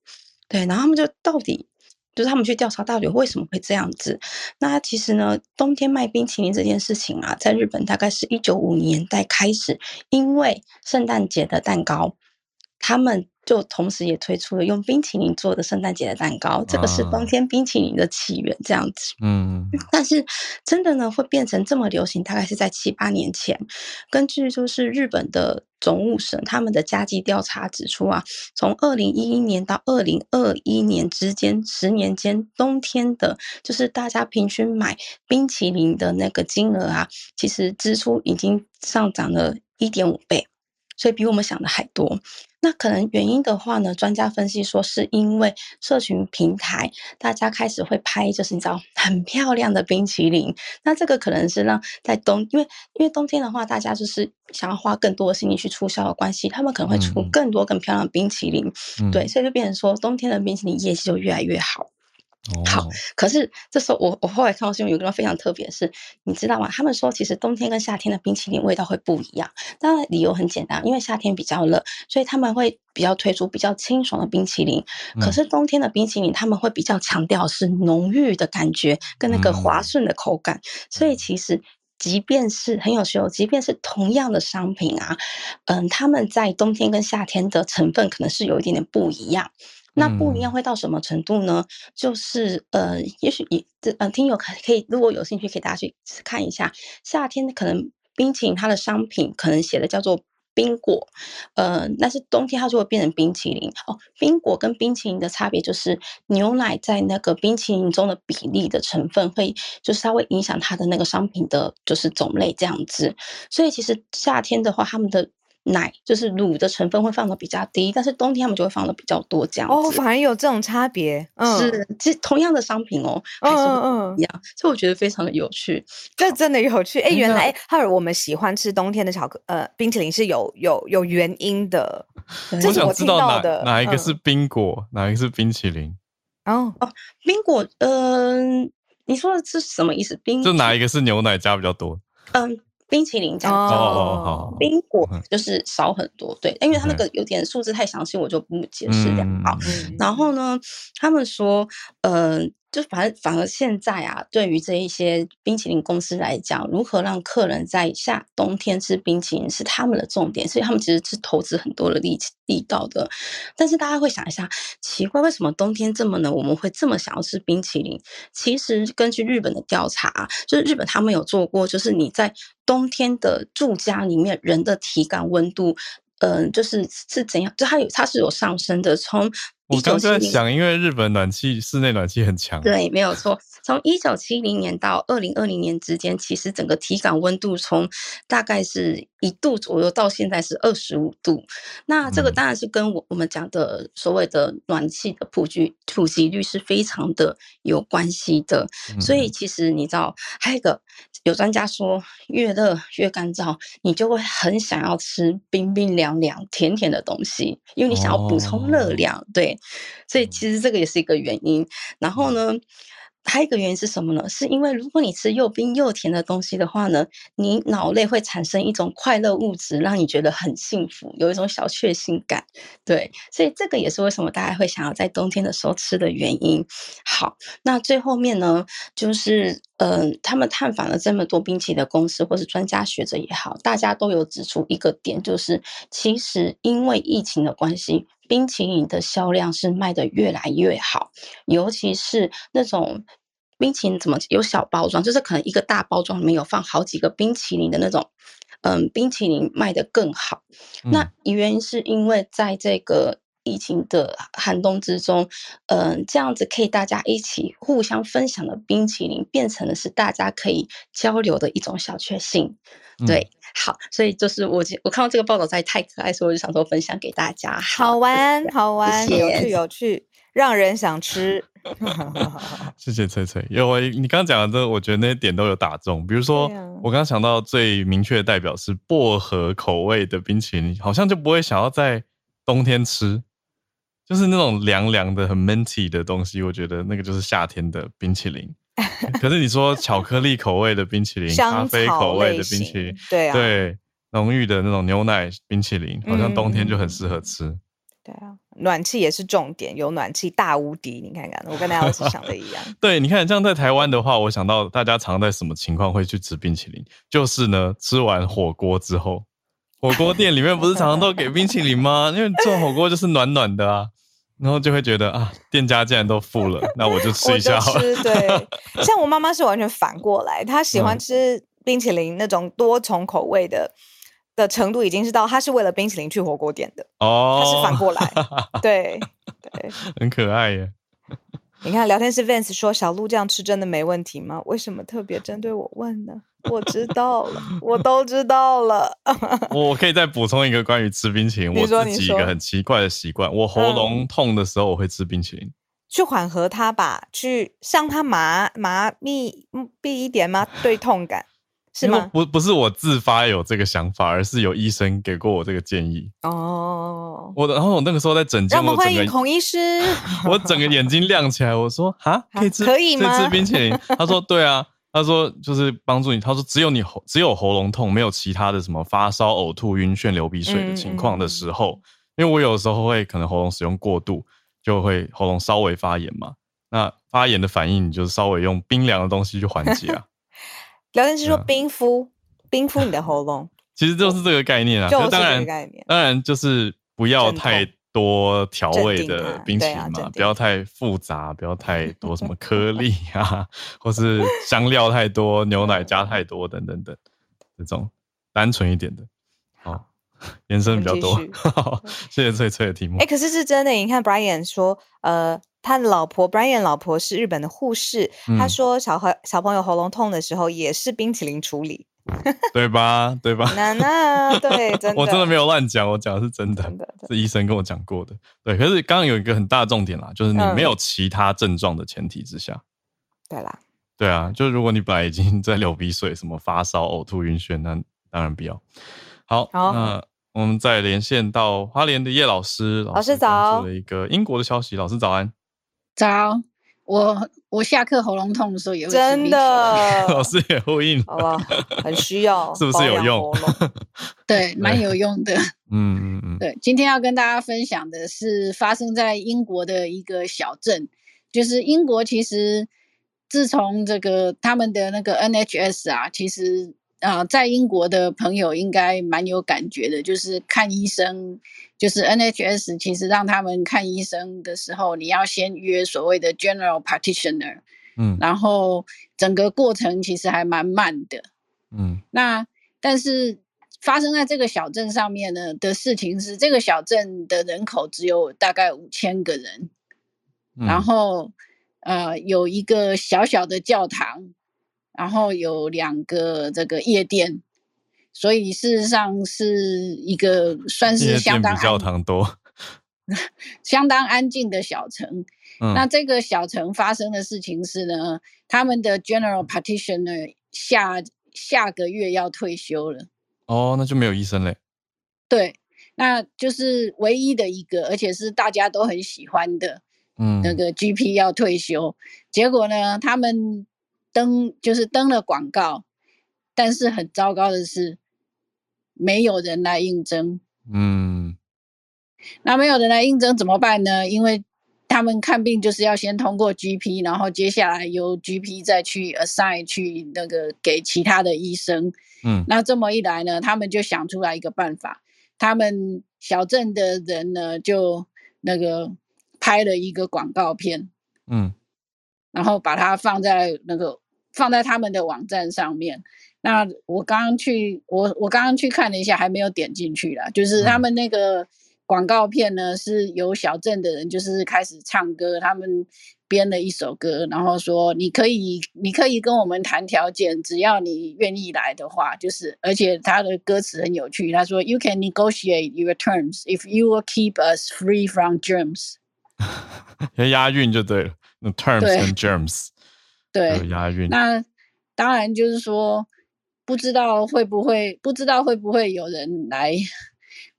对，然后他们就到底。就是他们去调查到底为什么会这样子。那其实呢，冬天卖冰淇淋这件事情啊，在日本大概是一九五年代开始，因为圣诞节的蛋糕，他们。就同时也推出了用冰淇淋做的圣诞节的蛋糕，这个是冬天冰淇淋的起源，这样子。嗯，但是真的呢，会变成这么流行，大概是在七八年前。根据就是日本的总务省他们的家计调查指出啊，从二零一一年到二零二一年之间十年间，冬天的就是大家平均买冰淇淋的那个金额啊，其实支出已经上涨了一点五倍。所以比我们想的还多。那可能原因的话呢，专家分析说，是因为社群平台大家开始会拍，就是你知道很漂亮的冰淇淋。那这个可能是让在冬，因为因为冬天的话，大家就是想要花更多的心力去促销的关系，他们可能会出更多更漂亮的冰淇淋。嗯、对，所以就变成说，冬天的冰淇淋业绩就越来越好。好，可是这时候我我后来看到新闻，有个地方非常特别的是，你知道吗？他们说其实冬天跟夏天的冰淇淋味道会不一样。当然理由很简单，因为夏天比较热，所以他们会比较推出比较清爽的冰淇淋。可是冬天的冰淇淋他们会比较强调是浓郁的感觉跟那个滑顺的口感。所以其实即便是很有趣哦，即便是同样的商品啊，嗯，他们在冬天跟夏天的成分可能是有一点点不一样。那不一样会到什么程度呢？嗯、就是呃，也许也这呃，听友可可以，如果有兴趣，可以大家去看一下。夏天可能冰淇淋它的商品可能写的叫做冰果，呃，但是冬天它就会变成冰淇淋哦。冰果跟冰淇淋的差别就是牛奶在那个冰淇淋中的比例的成分会，就是它会影响它的那个商品的，就是种类这样子。所以其实夏天的话，他们的。奶就是乳的成分会放的比较低，但是冬天他们就会放的比较多，这样子。哦，反而有这种差别。嗯，是，其实同样的商品哦，还是不一样，所以我觉得非常的有趣。这真的有趣。[laughs] 哎，原来哈尔我们喜欢吃冬天的巧克呃冰淇淋是有有有原因的。我想知道哪哪一个是冰果，哪一个是冰淇淋？哦哦，冰果，嗯，你说的是什么意思？冰就哪一个是牛奶加比较多？嗯。冰淇淋这样子，哦，冰果就是少很多，对，因为它那个有点数字太详细，我就不解释了。好，然后呢，他们说，嗯、呃。就反而反而现在啊，对于这一些冰淇淋公司来讲，如何让客人在夏冬天吃冰淇淋是他们的重点，所以他们其实是投资很多的力力道的。但是大家会想一下，奇怪，为什么冬天这么冷，我们会这么想要吃冰淇淋？其实根据日本的调查，就是日本他们有做过，就是你在冬天的住家里面，人的体感温度，嗯、就是是怎样？就它有它是有上升的，从。我刚刚在想，因为日本暖气室内暖气很强，对，没有错。从一九七零年到二零二零年之间，其实整个体感温度从大概是一度左右，到现在是二十五度。那这个当然是跟我我们讲的所谓的暖气的普及普及率是非常的有关系的。所以其实你知道，还有一个。有专家说，越热越干燥，你就会很想要吃冰冰凉凉、甜甜的东西，因为你想要补充热量。Oh. 对，所以其实这个也是一个原因。然后呢，还有一个原因是什么呢？是因为如果你吃又冰又甜的东西的话呢，你脑内会产生一种快乐物质，让你觉得很幸福，有一种小确幸感。对，所以这个也是为什么大家会想要在冬天的时候吃的原因。好，那最后面呢，就是嗯、呃，他们探访了这么多冰淇淋的公司或是专家学者也好，大家都有指出一个点，就是其实因为疫情的关系。冰淇淋的销量是卖得越来越好，尤其是那种冰淇淋怎么有小包装，就是可能一个大包装里面有放好几个冰淇淋的那种，嗯，冰淇淋卖得更好。嗯、那原因是因为在这个疫情的寒冬之中，嗯，这样子可以大家一起互相分享的冰淇淋，变成的是大家可以交流的一种小确幸。对，好，所以就是我我看到这个报道在太可爱，所以我就想说分享给大家。好玩，好玩，有趣，有趣，让人想吃。[laughs] 谢谢翠翠，因为你刚刚讲的这个，我觉得那些点都有打中。比如说，我刚刚想到最明确的代表是薄荷口味的冰淇淋，好像就不会想要在冬天吃，就是那种凉凉的、很 minty 的东西，我觉得那个就是夏天的冰淇淋。[laughs] 可是你说巧克力口味的冰淇淋，咖啡口味的冰淇淋，对啊，对，浓郁的那种牛奶冰淇淋，好像冬天就很适合吃。嗯、对啊，暖气也是重点，有暖气大无敌。你看看，我跟大家想的一样。[laughs] 对，你看，像在台湾的话，我想到大家常在什么情况会去吃冰淇淋？就是呢，吃完火锅之后，火锅店里面不是常常都给冰淇淋吗？因为做火锅就是暖暖的啊。然后就会觉得啊，店家既然都付了，[laughs] 那我就吃一下好了。吃，对，像我妈妈是完全反过来，她喜欢吃冰淇淋那种多重口味的的程度，已经是到她是为了冰淇淋去火锅店的哦，她是反过来，对对，[laughs] 很可爱耶。你看聊天室 Vance 说小鹿这样吃真的没问题吗？为什么特别针对我问呢？我知道了，我都知道了。[laughs] 我可以再补充一个关于吃冰淇淋，我自己一个很奇怪的习惯。我喉咙痛的时候，我会吃冰淇淋，去缓和它吧，去让它麻麻痹闭一点吗？对痛感是吗？不，不是我自发有这个想法，而是有医生给过我这个建议。哦，我然后我那个时候在诊间，让我们欢迎孔医师。[laughs] 我整个眼睛亮起来，我说啊，可以吃，可以吗？吃冰淇淋？他说 [laughs] 对啊。他说：“就是帮助你。”他说：“只有你喉只有喉咙痛，没有其他的什么发烧、呕吐、晕眩、流鼻水的情况的时候，因为我有时候会可能喉咙使用过度，就会喉咙稍微发炎嘛。那发炎的反应，你就是稍微用冰凉的东西去缓解啊。聊天是说冰敷，嗯、冰敷你的喉咙，[laughs] 其实就是这个概念啊。就当然，当然就是不要太。”多调味的冰淇淋嘛，啊、不要太复杂，不要太多什么颗粒啊，[laughs] 或是香料太多、牛奶加太多等等等，这种单纯一点的。好，[laughs] 延伸比较多。谢谢翠翠的题目。哎，可是是真的，你看 Brian 说，呃。他的老婆 Brian 老婆是日本的护士，嗯、他说小孩小朋友喉咙痛的时候也是冰淇淋处理，[laughs] 对吧？对吧？那那对，[laughs] 真的，我真的没有乱讲，我讲的是真的，真的是医生跟我讲过的。对，可是刚刚有一个很大的重点啦，就是你没有其他症状的前提之下，嗯、对啦，对啊，就是如果你本来已经在流鼻水、什么发烧、呕吐、晕眩，那当然不要。好，好那我们再连线到花莲的叶老师，老师早，了一个英国的消息，老师早安。早，我我下课喉咙痛的时候也会真的，[laughs] 老师也呼应，好吧，很需要，[laughs] 是不是有用？[laughs] 对，蛮有用的。嗯嗯嗯，对，今天要跟大家分享的是发生在英国的一个小镇，就是英国其实自从这个他们的那个 NHS 啊，其实。啊、呃，在英国的朋友应该蛮有感觉的，就是看医生，就是 NHS 其实让他们看医生的时候，你要先约所谓的 General Practitioner，嗯，然后整个过程其实还蛮慢的，嗯，那但是发生在这个小镇上面呢的事情是，这个小镇的人口只有大概五千个人，嗯、然后呃有一个小小的教堂。然后有两个这个夜店，所以事实上是一个算是相当教堂多，[laughs] 相当安静的小城。嗯、那这个小城发生的事情是呢，他们的 General Practitioner 下下个月要退休了。哦，那就没有医生嘞。对，那就是唯一的一个，而且是大家都很喜欢的，嗯，那个 GP 要退休，结果呢，他们。登就是登了广告，但是很糟糕的是，没有人来应征。嗯，那没有人来应征怎么办呢？因为他们看病就是要先通过 GP，然后接下来由 GP 再去 assign 去那个给其他的医生。嗯，那这么一来呢，他们就想出来一个办法，他们小镇的人呢就那个拍了一个广告片。嗯，然后把它放在那个。放在他们的网站上面。那我刚刚去，我我刚刚去看了一下，还没有点进去啦。就是他们那个广告片呢，是由小镇的人就是开始唱歌，他们编了一首歌，然后说你可以，你可以跟我们谈条件，只要你愿意来的话，就是而且他的歌词很有趣，他说 You can negotiate your terms if you will keep us free from germs。[laughs] 押韵就对了，那 terms and germs。对，押韵。那当然就是说，不知道会不会，不知道会不会有人来，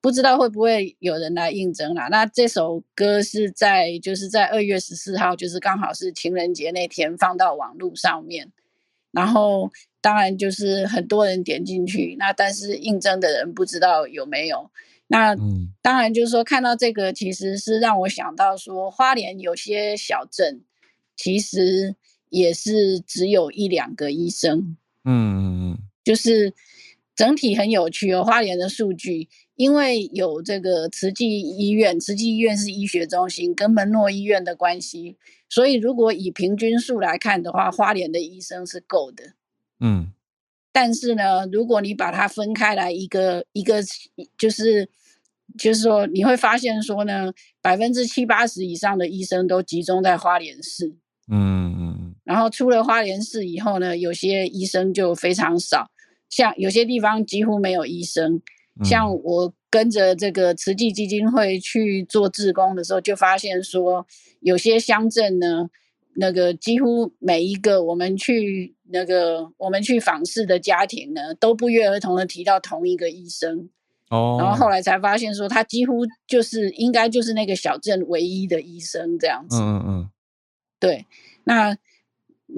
不知道会不会有人来应征啦。那这首歌是在，就是在二月十四号，就是刚好是情人节那天放到网络上面。然后当然就是很多人点进去，那但是应征的人不知道有没有。那当然就是说，看到这个其实是让我想到说，花莲有些小镇其实。也是只有一两个医生，嗯就是整体很有趣哦。花莲的数据，因为有这个慈济医院，慈济医院是医学中心，跟门诺医院的关系，所以如果以平均数来看的话，花莲的医生是够的，嗯。但是呢，如果你把它分开来一个一个，就是就是说，你会发现说呢，百分之七八十以上的医生都集中在花莲市，嗯嗯。然后出了花莲市以后呢，有些医生就非常少，像有些地方几乎没有医生。像我跟着这个慈济基金会去做志工的时候，就发现说，有些乡镇呢，那个几乎每一个我们去那个我们去访视的家庭呢，都不约而同的提到同一个医生。哦，然后后来才发现说，他几乎就是应该就是那个小镇唯一的医生这样子。嗯嗯嗯，对，那。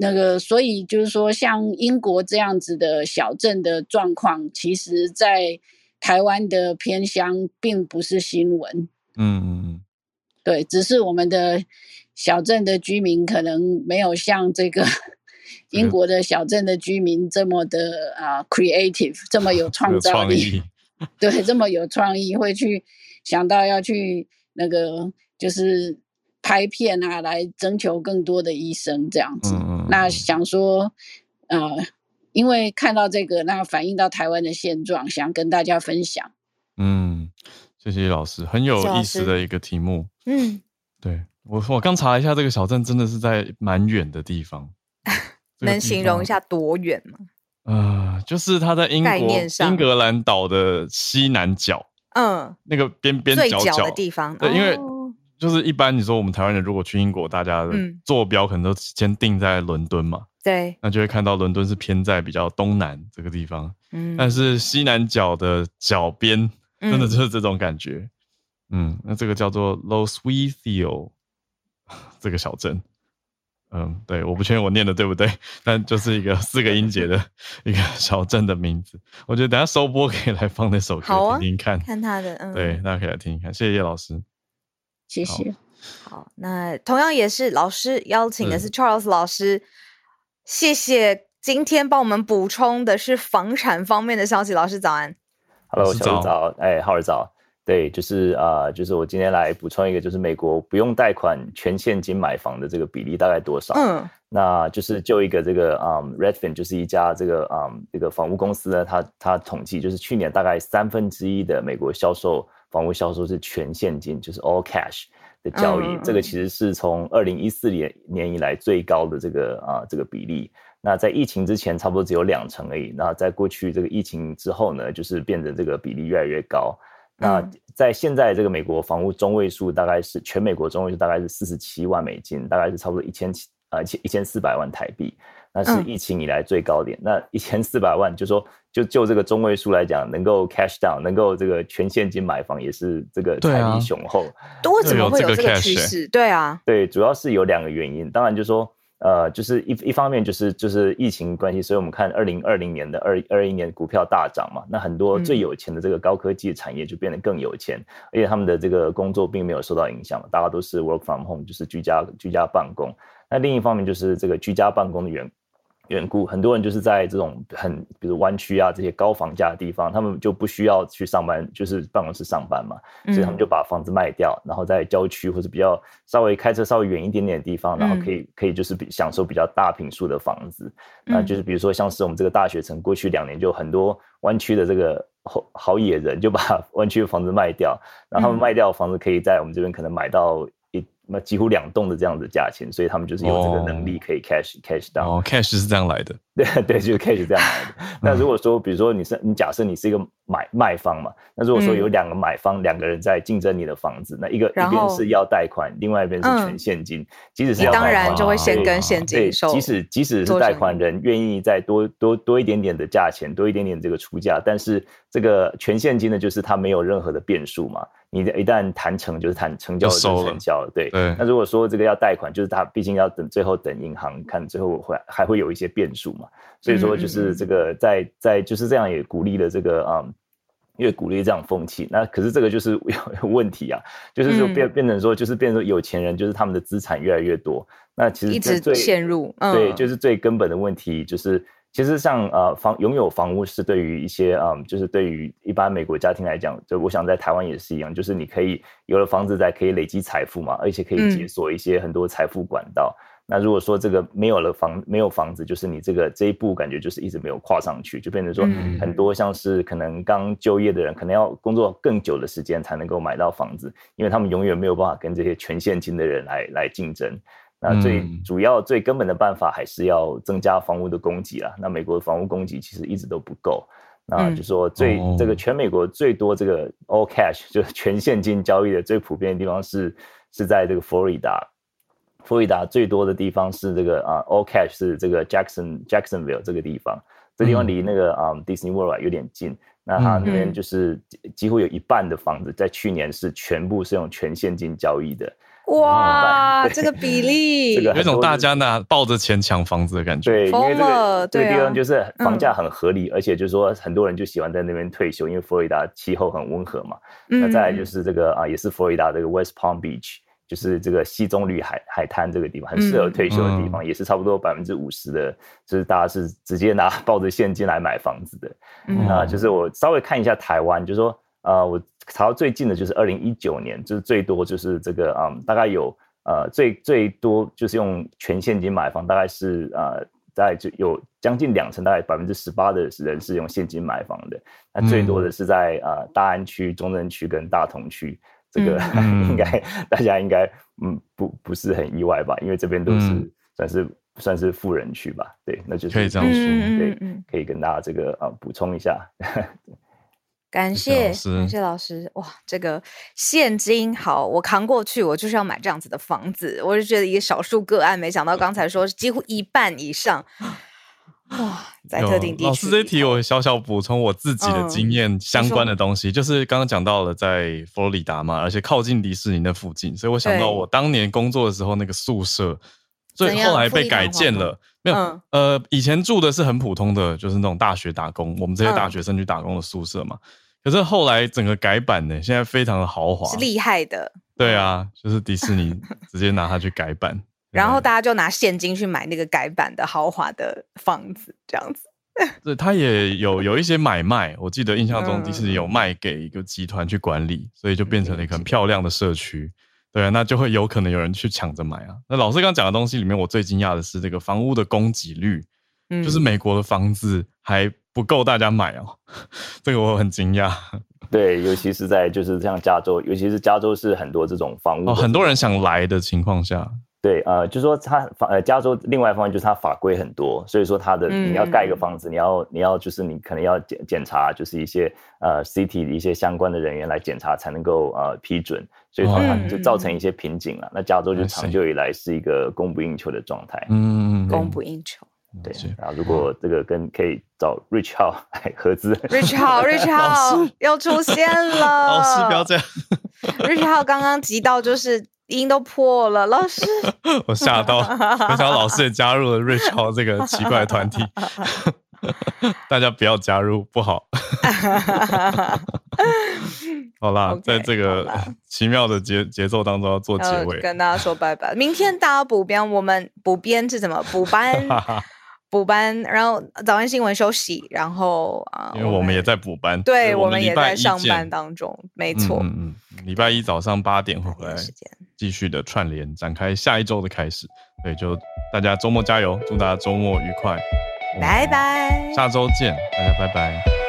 那个，所以就是说，像英国这样子的小镇的状况，其实，在台湾的偏乡并不是新闻。嗯嗯嗯，对，只是我们的小镇的居民可能没有像这个 [laughs] 英国的小镇的居民这么的啊、uh, creative，这么有创造 [laughs] 力。对，这么有创意，会去想到要去那个就是。拍片啊，来征求更多的医生这样子。嗯嗯嗯，那想说，呃，因为看到这个，那反映到台湾的现状，想跟大家分享。嗯，谢谢老师，很有意思的一个题目。嗯，对我我刚查了一下，这个小镇真的是在蛮远的地方。[laughs] 能形容一下多远吗？呃，就是它在英国英格兰岛的西南角，嗯，那个边边角角的地方。对，因为就是一般你说我们台湾人如果去英国，大家的坐标可能都先定在伦敦嘛，对，那就会看到伦敦是偏在比较东南这个地方，嗯，但是西南角的角边真的就是这种感觉，嗯，那这个叫做 Lostwithiel 这个小镇。嗯，对，我不确定我念的对不对，但就是一个四个音节的 [laughs] 一个小镇的名字。我觉得等下收播可以来放那首歌听听看，看他的，嗯，对，大家可以来听一看。谢谢叶老师，谢谢。好，那同样也是老师邀请的是 Charles 老师，谢谢今天帮我们补充的是房产方面的消息。老师早安，Hello，小早，早，哎，浩儿早。对，就是啊、呃，就是我今天来补充一个，就是美国不用贷款全现金买房的这个比例大概多少？嗯，那就是就一个这个啊、um, Redfin 就是一家这个啊、um, 这个房屋公司呢，它它统计就是去年大概三分之一的美国销售房屋销售是全现金，就是 all cash 的交易，嗯、这个其实是从二零一四年年以来最高的这个啊这个比例。那在疫情之前差不多只有两成而已，那在过去这个疫情之后呢，就是变得这个比例越来越高。那在现在这个美国房屋中位数大概是全美国中位数大概是四十七万美金，大概是差不多一千七呃一千四百万台币，那是疫情以来最高点。嗯、那一千四百万就说就就这个中位数来讲，能够 cash down，能够这个全现金买房也是这个财力雄厚。多怎么会有这个趋势？对啊，对，主要是有两个原因，当然就是说。呃，就是一一方面就是就是疫情关系，所以我们看二零二零年的二二一年股票大涨嘛，那很多最有钱的这个高科技产业就变得更有钱，嗯、而且他们的这个工作并没有受到影响，大家都是 work from home，就是居家居家办公。那另一方面就是这个居家办公的原缘故，很多人就是在这种很，比如湾区啊这些高房价的地方，他们就不需要去上班，就是办公室上班嘛，所以他们就把房子卖掉，然后在郊区或者比较稍微开车稍微远一点点的地方，然后可以可以就是比享受比较大平数的房子，那就是比如说像是我们这个大学城，过去两年就很多湾区的这个好好野人就把 [laughs] 湾区的房子卖掉，然后他们卖掉的房子可以在我们这边可能买到。那几乎两栋的这样的价钱，所以他们就是有这个能力可以 cash、oh. cash down。哦，cash 是这样来的。[laughs] 对对，就是 cash 是这样来的。那如果说，比如说你是你假设你是一个买卖方嘛，那如果说有两个买方，两个人在竞争你的房子，那一个一边是要贷款，另外一边是全现金，即使是要贷款，当然就会先跟现金收。即使即使是贷款人愿意再多多多一点点的价钱，多一点点这个出价，但是这个全现金呢，就是它没有任何的变数嘛。你一旦谈成，就是谈成交就成交了，对。对。那如果说这个要贷款，就是他毕竟要等最后等银行看最后会还会有一些变数嘛，所以说就是这个在在就是这样也鼓励了这个啊、嗯，越鼓励这样风气。那可是这个就是有 [laughs] 问题啊，就是说变变成说就是变成有钱人就是他们的资产越来越多，那其实一直陷入、嗯、对，就是最根本的问题就是。其实像呃房拥有房屋是对于一些嗯，就是对于一般美国家庭来讲，就我想在台湾也是一样，就是你可以有了房子在可以累积财富嘛，而且可以解锁一些很多财富管道。嗯、那如果说这个没有了房没有房子，就是你这个这一步感觉就是一直没有跨上去，就变成说很多像是可能刚就业的人，可能要工作更久的时间才能够买到房子，因为他们永远没有办法跟这些全现金的人来来竞争。那最主要、最根本的办法还是要增加房屋的供给啦。那美国的房屋供给其实一直都不够。那就说最这个全美国最多这个 all cash 就是 [laughs] 全现金交易的最普遍的地方是是在这个佛罗里达。佛罗里达最多的地方是这个啊 all cash 是这个 Jackson Jacksonville 这个地方。这地方离那个啊 Disney World 有点近。那它那边就是几乎有一半的房子在去年是全部是用全现金交易的。哇，[laughs] 这个比例，这个有一种大家呢抱着钱抢房子的感觉。对，因为这个这个地方就是房价很合理，而且就是说很多人就喜欢在那边退休，因为佛罗里达气候很温和嘛。那再来就是这个啊，也是佛罗里达这个 West Palm Beach，就是这个西棕榈海海滩这个地方，很适合退休的地方，也是差不多百分之五十的，就是大家是直接拿抱着现金来买房子的。啊，就是我稍微看一下台湾，就是说。呃，我查到最近的就是二零一九年，就是最多就是这个啊、嗯，大概有呃最最多就是用全现金买房，大概是呃在就有将近两成，大概百分之十八的人是用现金买房的。那最多的是在呃大安区、中正区跟大同区，这个、嗯、[laughs] 应该大家应该嗯不不是很意外吧？因为这边都是算是、嗯、算是富人区吧？对，那就是可以这样说，对，可以跟大家这个啊补充一下。感谢感谢老师哇，这个现金好，我扛过去，我就是要买这样子的房子。我就觉得一个少数个案，没想到刚才说几乎一半以上哇，在特定地区。老师这一题我小小补充我自己的经验相关的东西，嗯、就是刚刚讲到了在佛罗里达嘛，而且靠近迪士尼那附近，所以我想到我当年工作的时候那个宿舍，所以后来被改建了。没有、嗯，呃，以前住的是很普通的，就是那种大学打工，我们这些大学生去打工的宿舍嘛。嗯、可是后来整个改版呢，现在非常的豪华，是厉害的。对啊，就是迪士尼 [laughs] 直接拿它去改版，然后大家就拿现金去买那个改版的豪华的房子，这样子。[laughs] 对，他也有有一些买卖，我记得印象中迪士尼有卖给一个集团去管理，嗯、所以就变成了一个很漂亮的社区。对啊，那就会有可能有人去抢着买啊。那老师刚讲的东西里面，我最惊讶的是这个房屋的供给率，嗯，就是美国的房子还不够大家买哦，[laughs] 这个我很惊讶。对，尤其是在就是像加州，尤其是加州是很多这种房屋，哦，很多人想来的情况下。对，呃，就是说它法呃加州另外一方面就是它法规很多，所以说它的你要盖一个房子，嗯、你要你要就是你可能要检检查，就是一些呃 city 的一些相关的人员来检查才能够呃批准，所以说它就造成一些瓶颈了。嗯、那加州就长久以来是一个供不应求的状态，嗯，供不应求。对，然后如果这个跟可以找 Rich 号 [laughs] 来合资，Rich 号，Rich 号又出现了，[laughs] 老师不要这样，Rich 号刚刚急到就是。音都破了，老师，[laughs] 我吓到，没想到老师也加入了 Rich 号这个奇怪的团体，大家不要加入，不好。好啦，okay, 在这个奇妙的节节奏当中要做结尾，跟大家说拜拜。明天大家补编，我们补编是什么补班？补班，然后早安新闻休息，然后啊，因为我们也在补班，对，我们也在上班当中，没错。嗯嗯，礼拜一早上八点会回来，继续的串联，展开下一周的开始。对，就大家周末加油，祝大家周末愉快，拜拜，下周见，大家拜拜。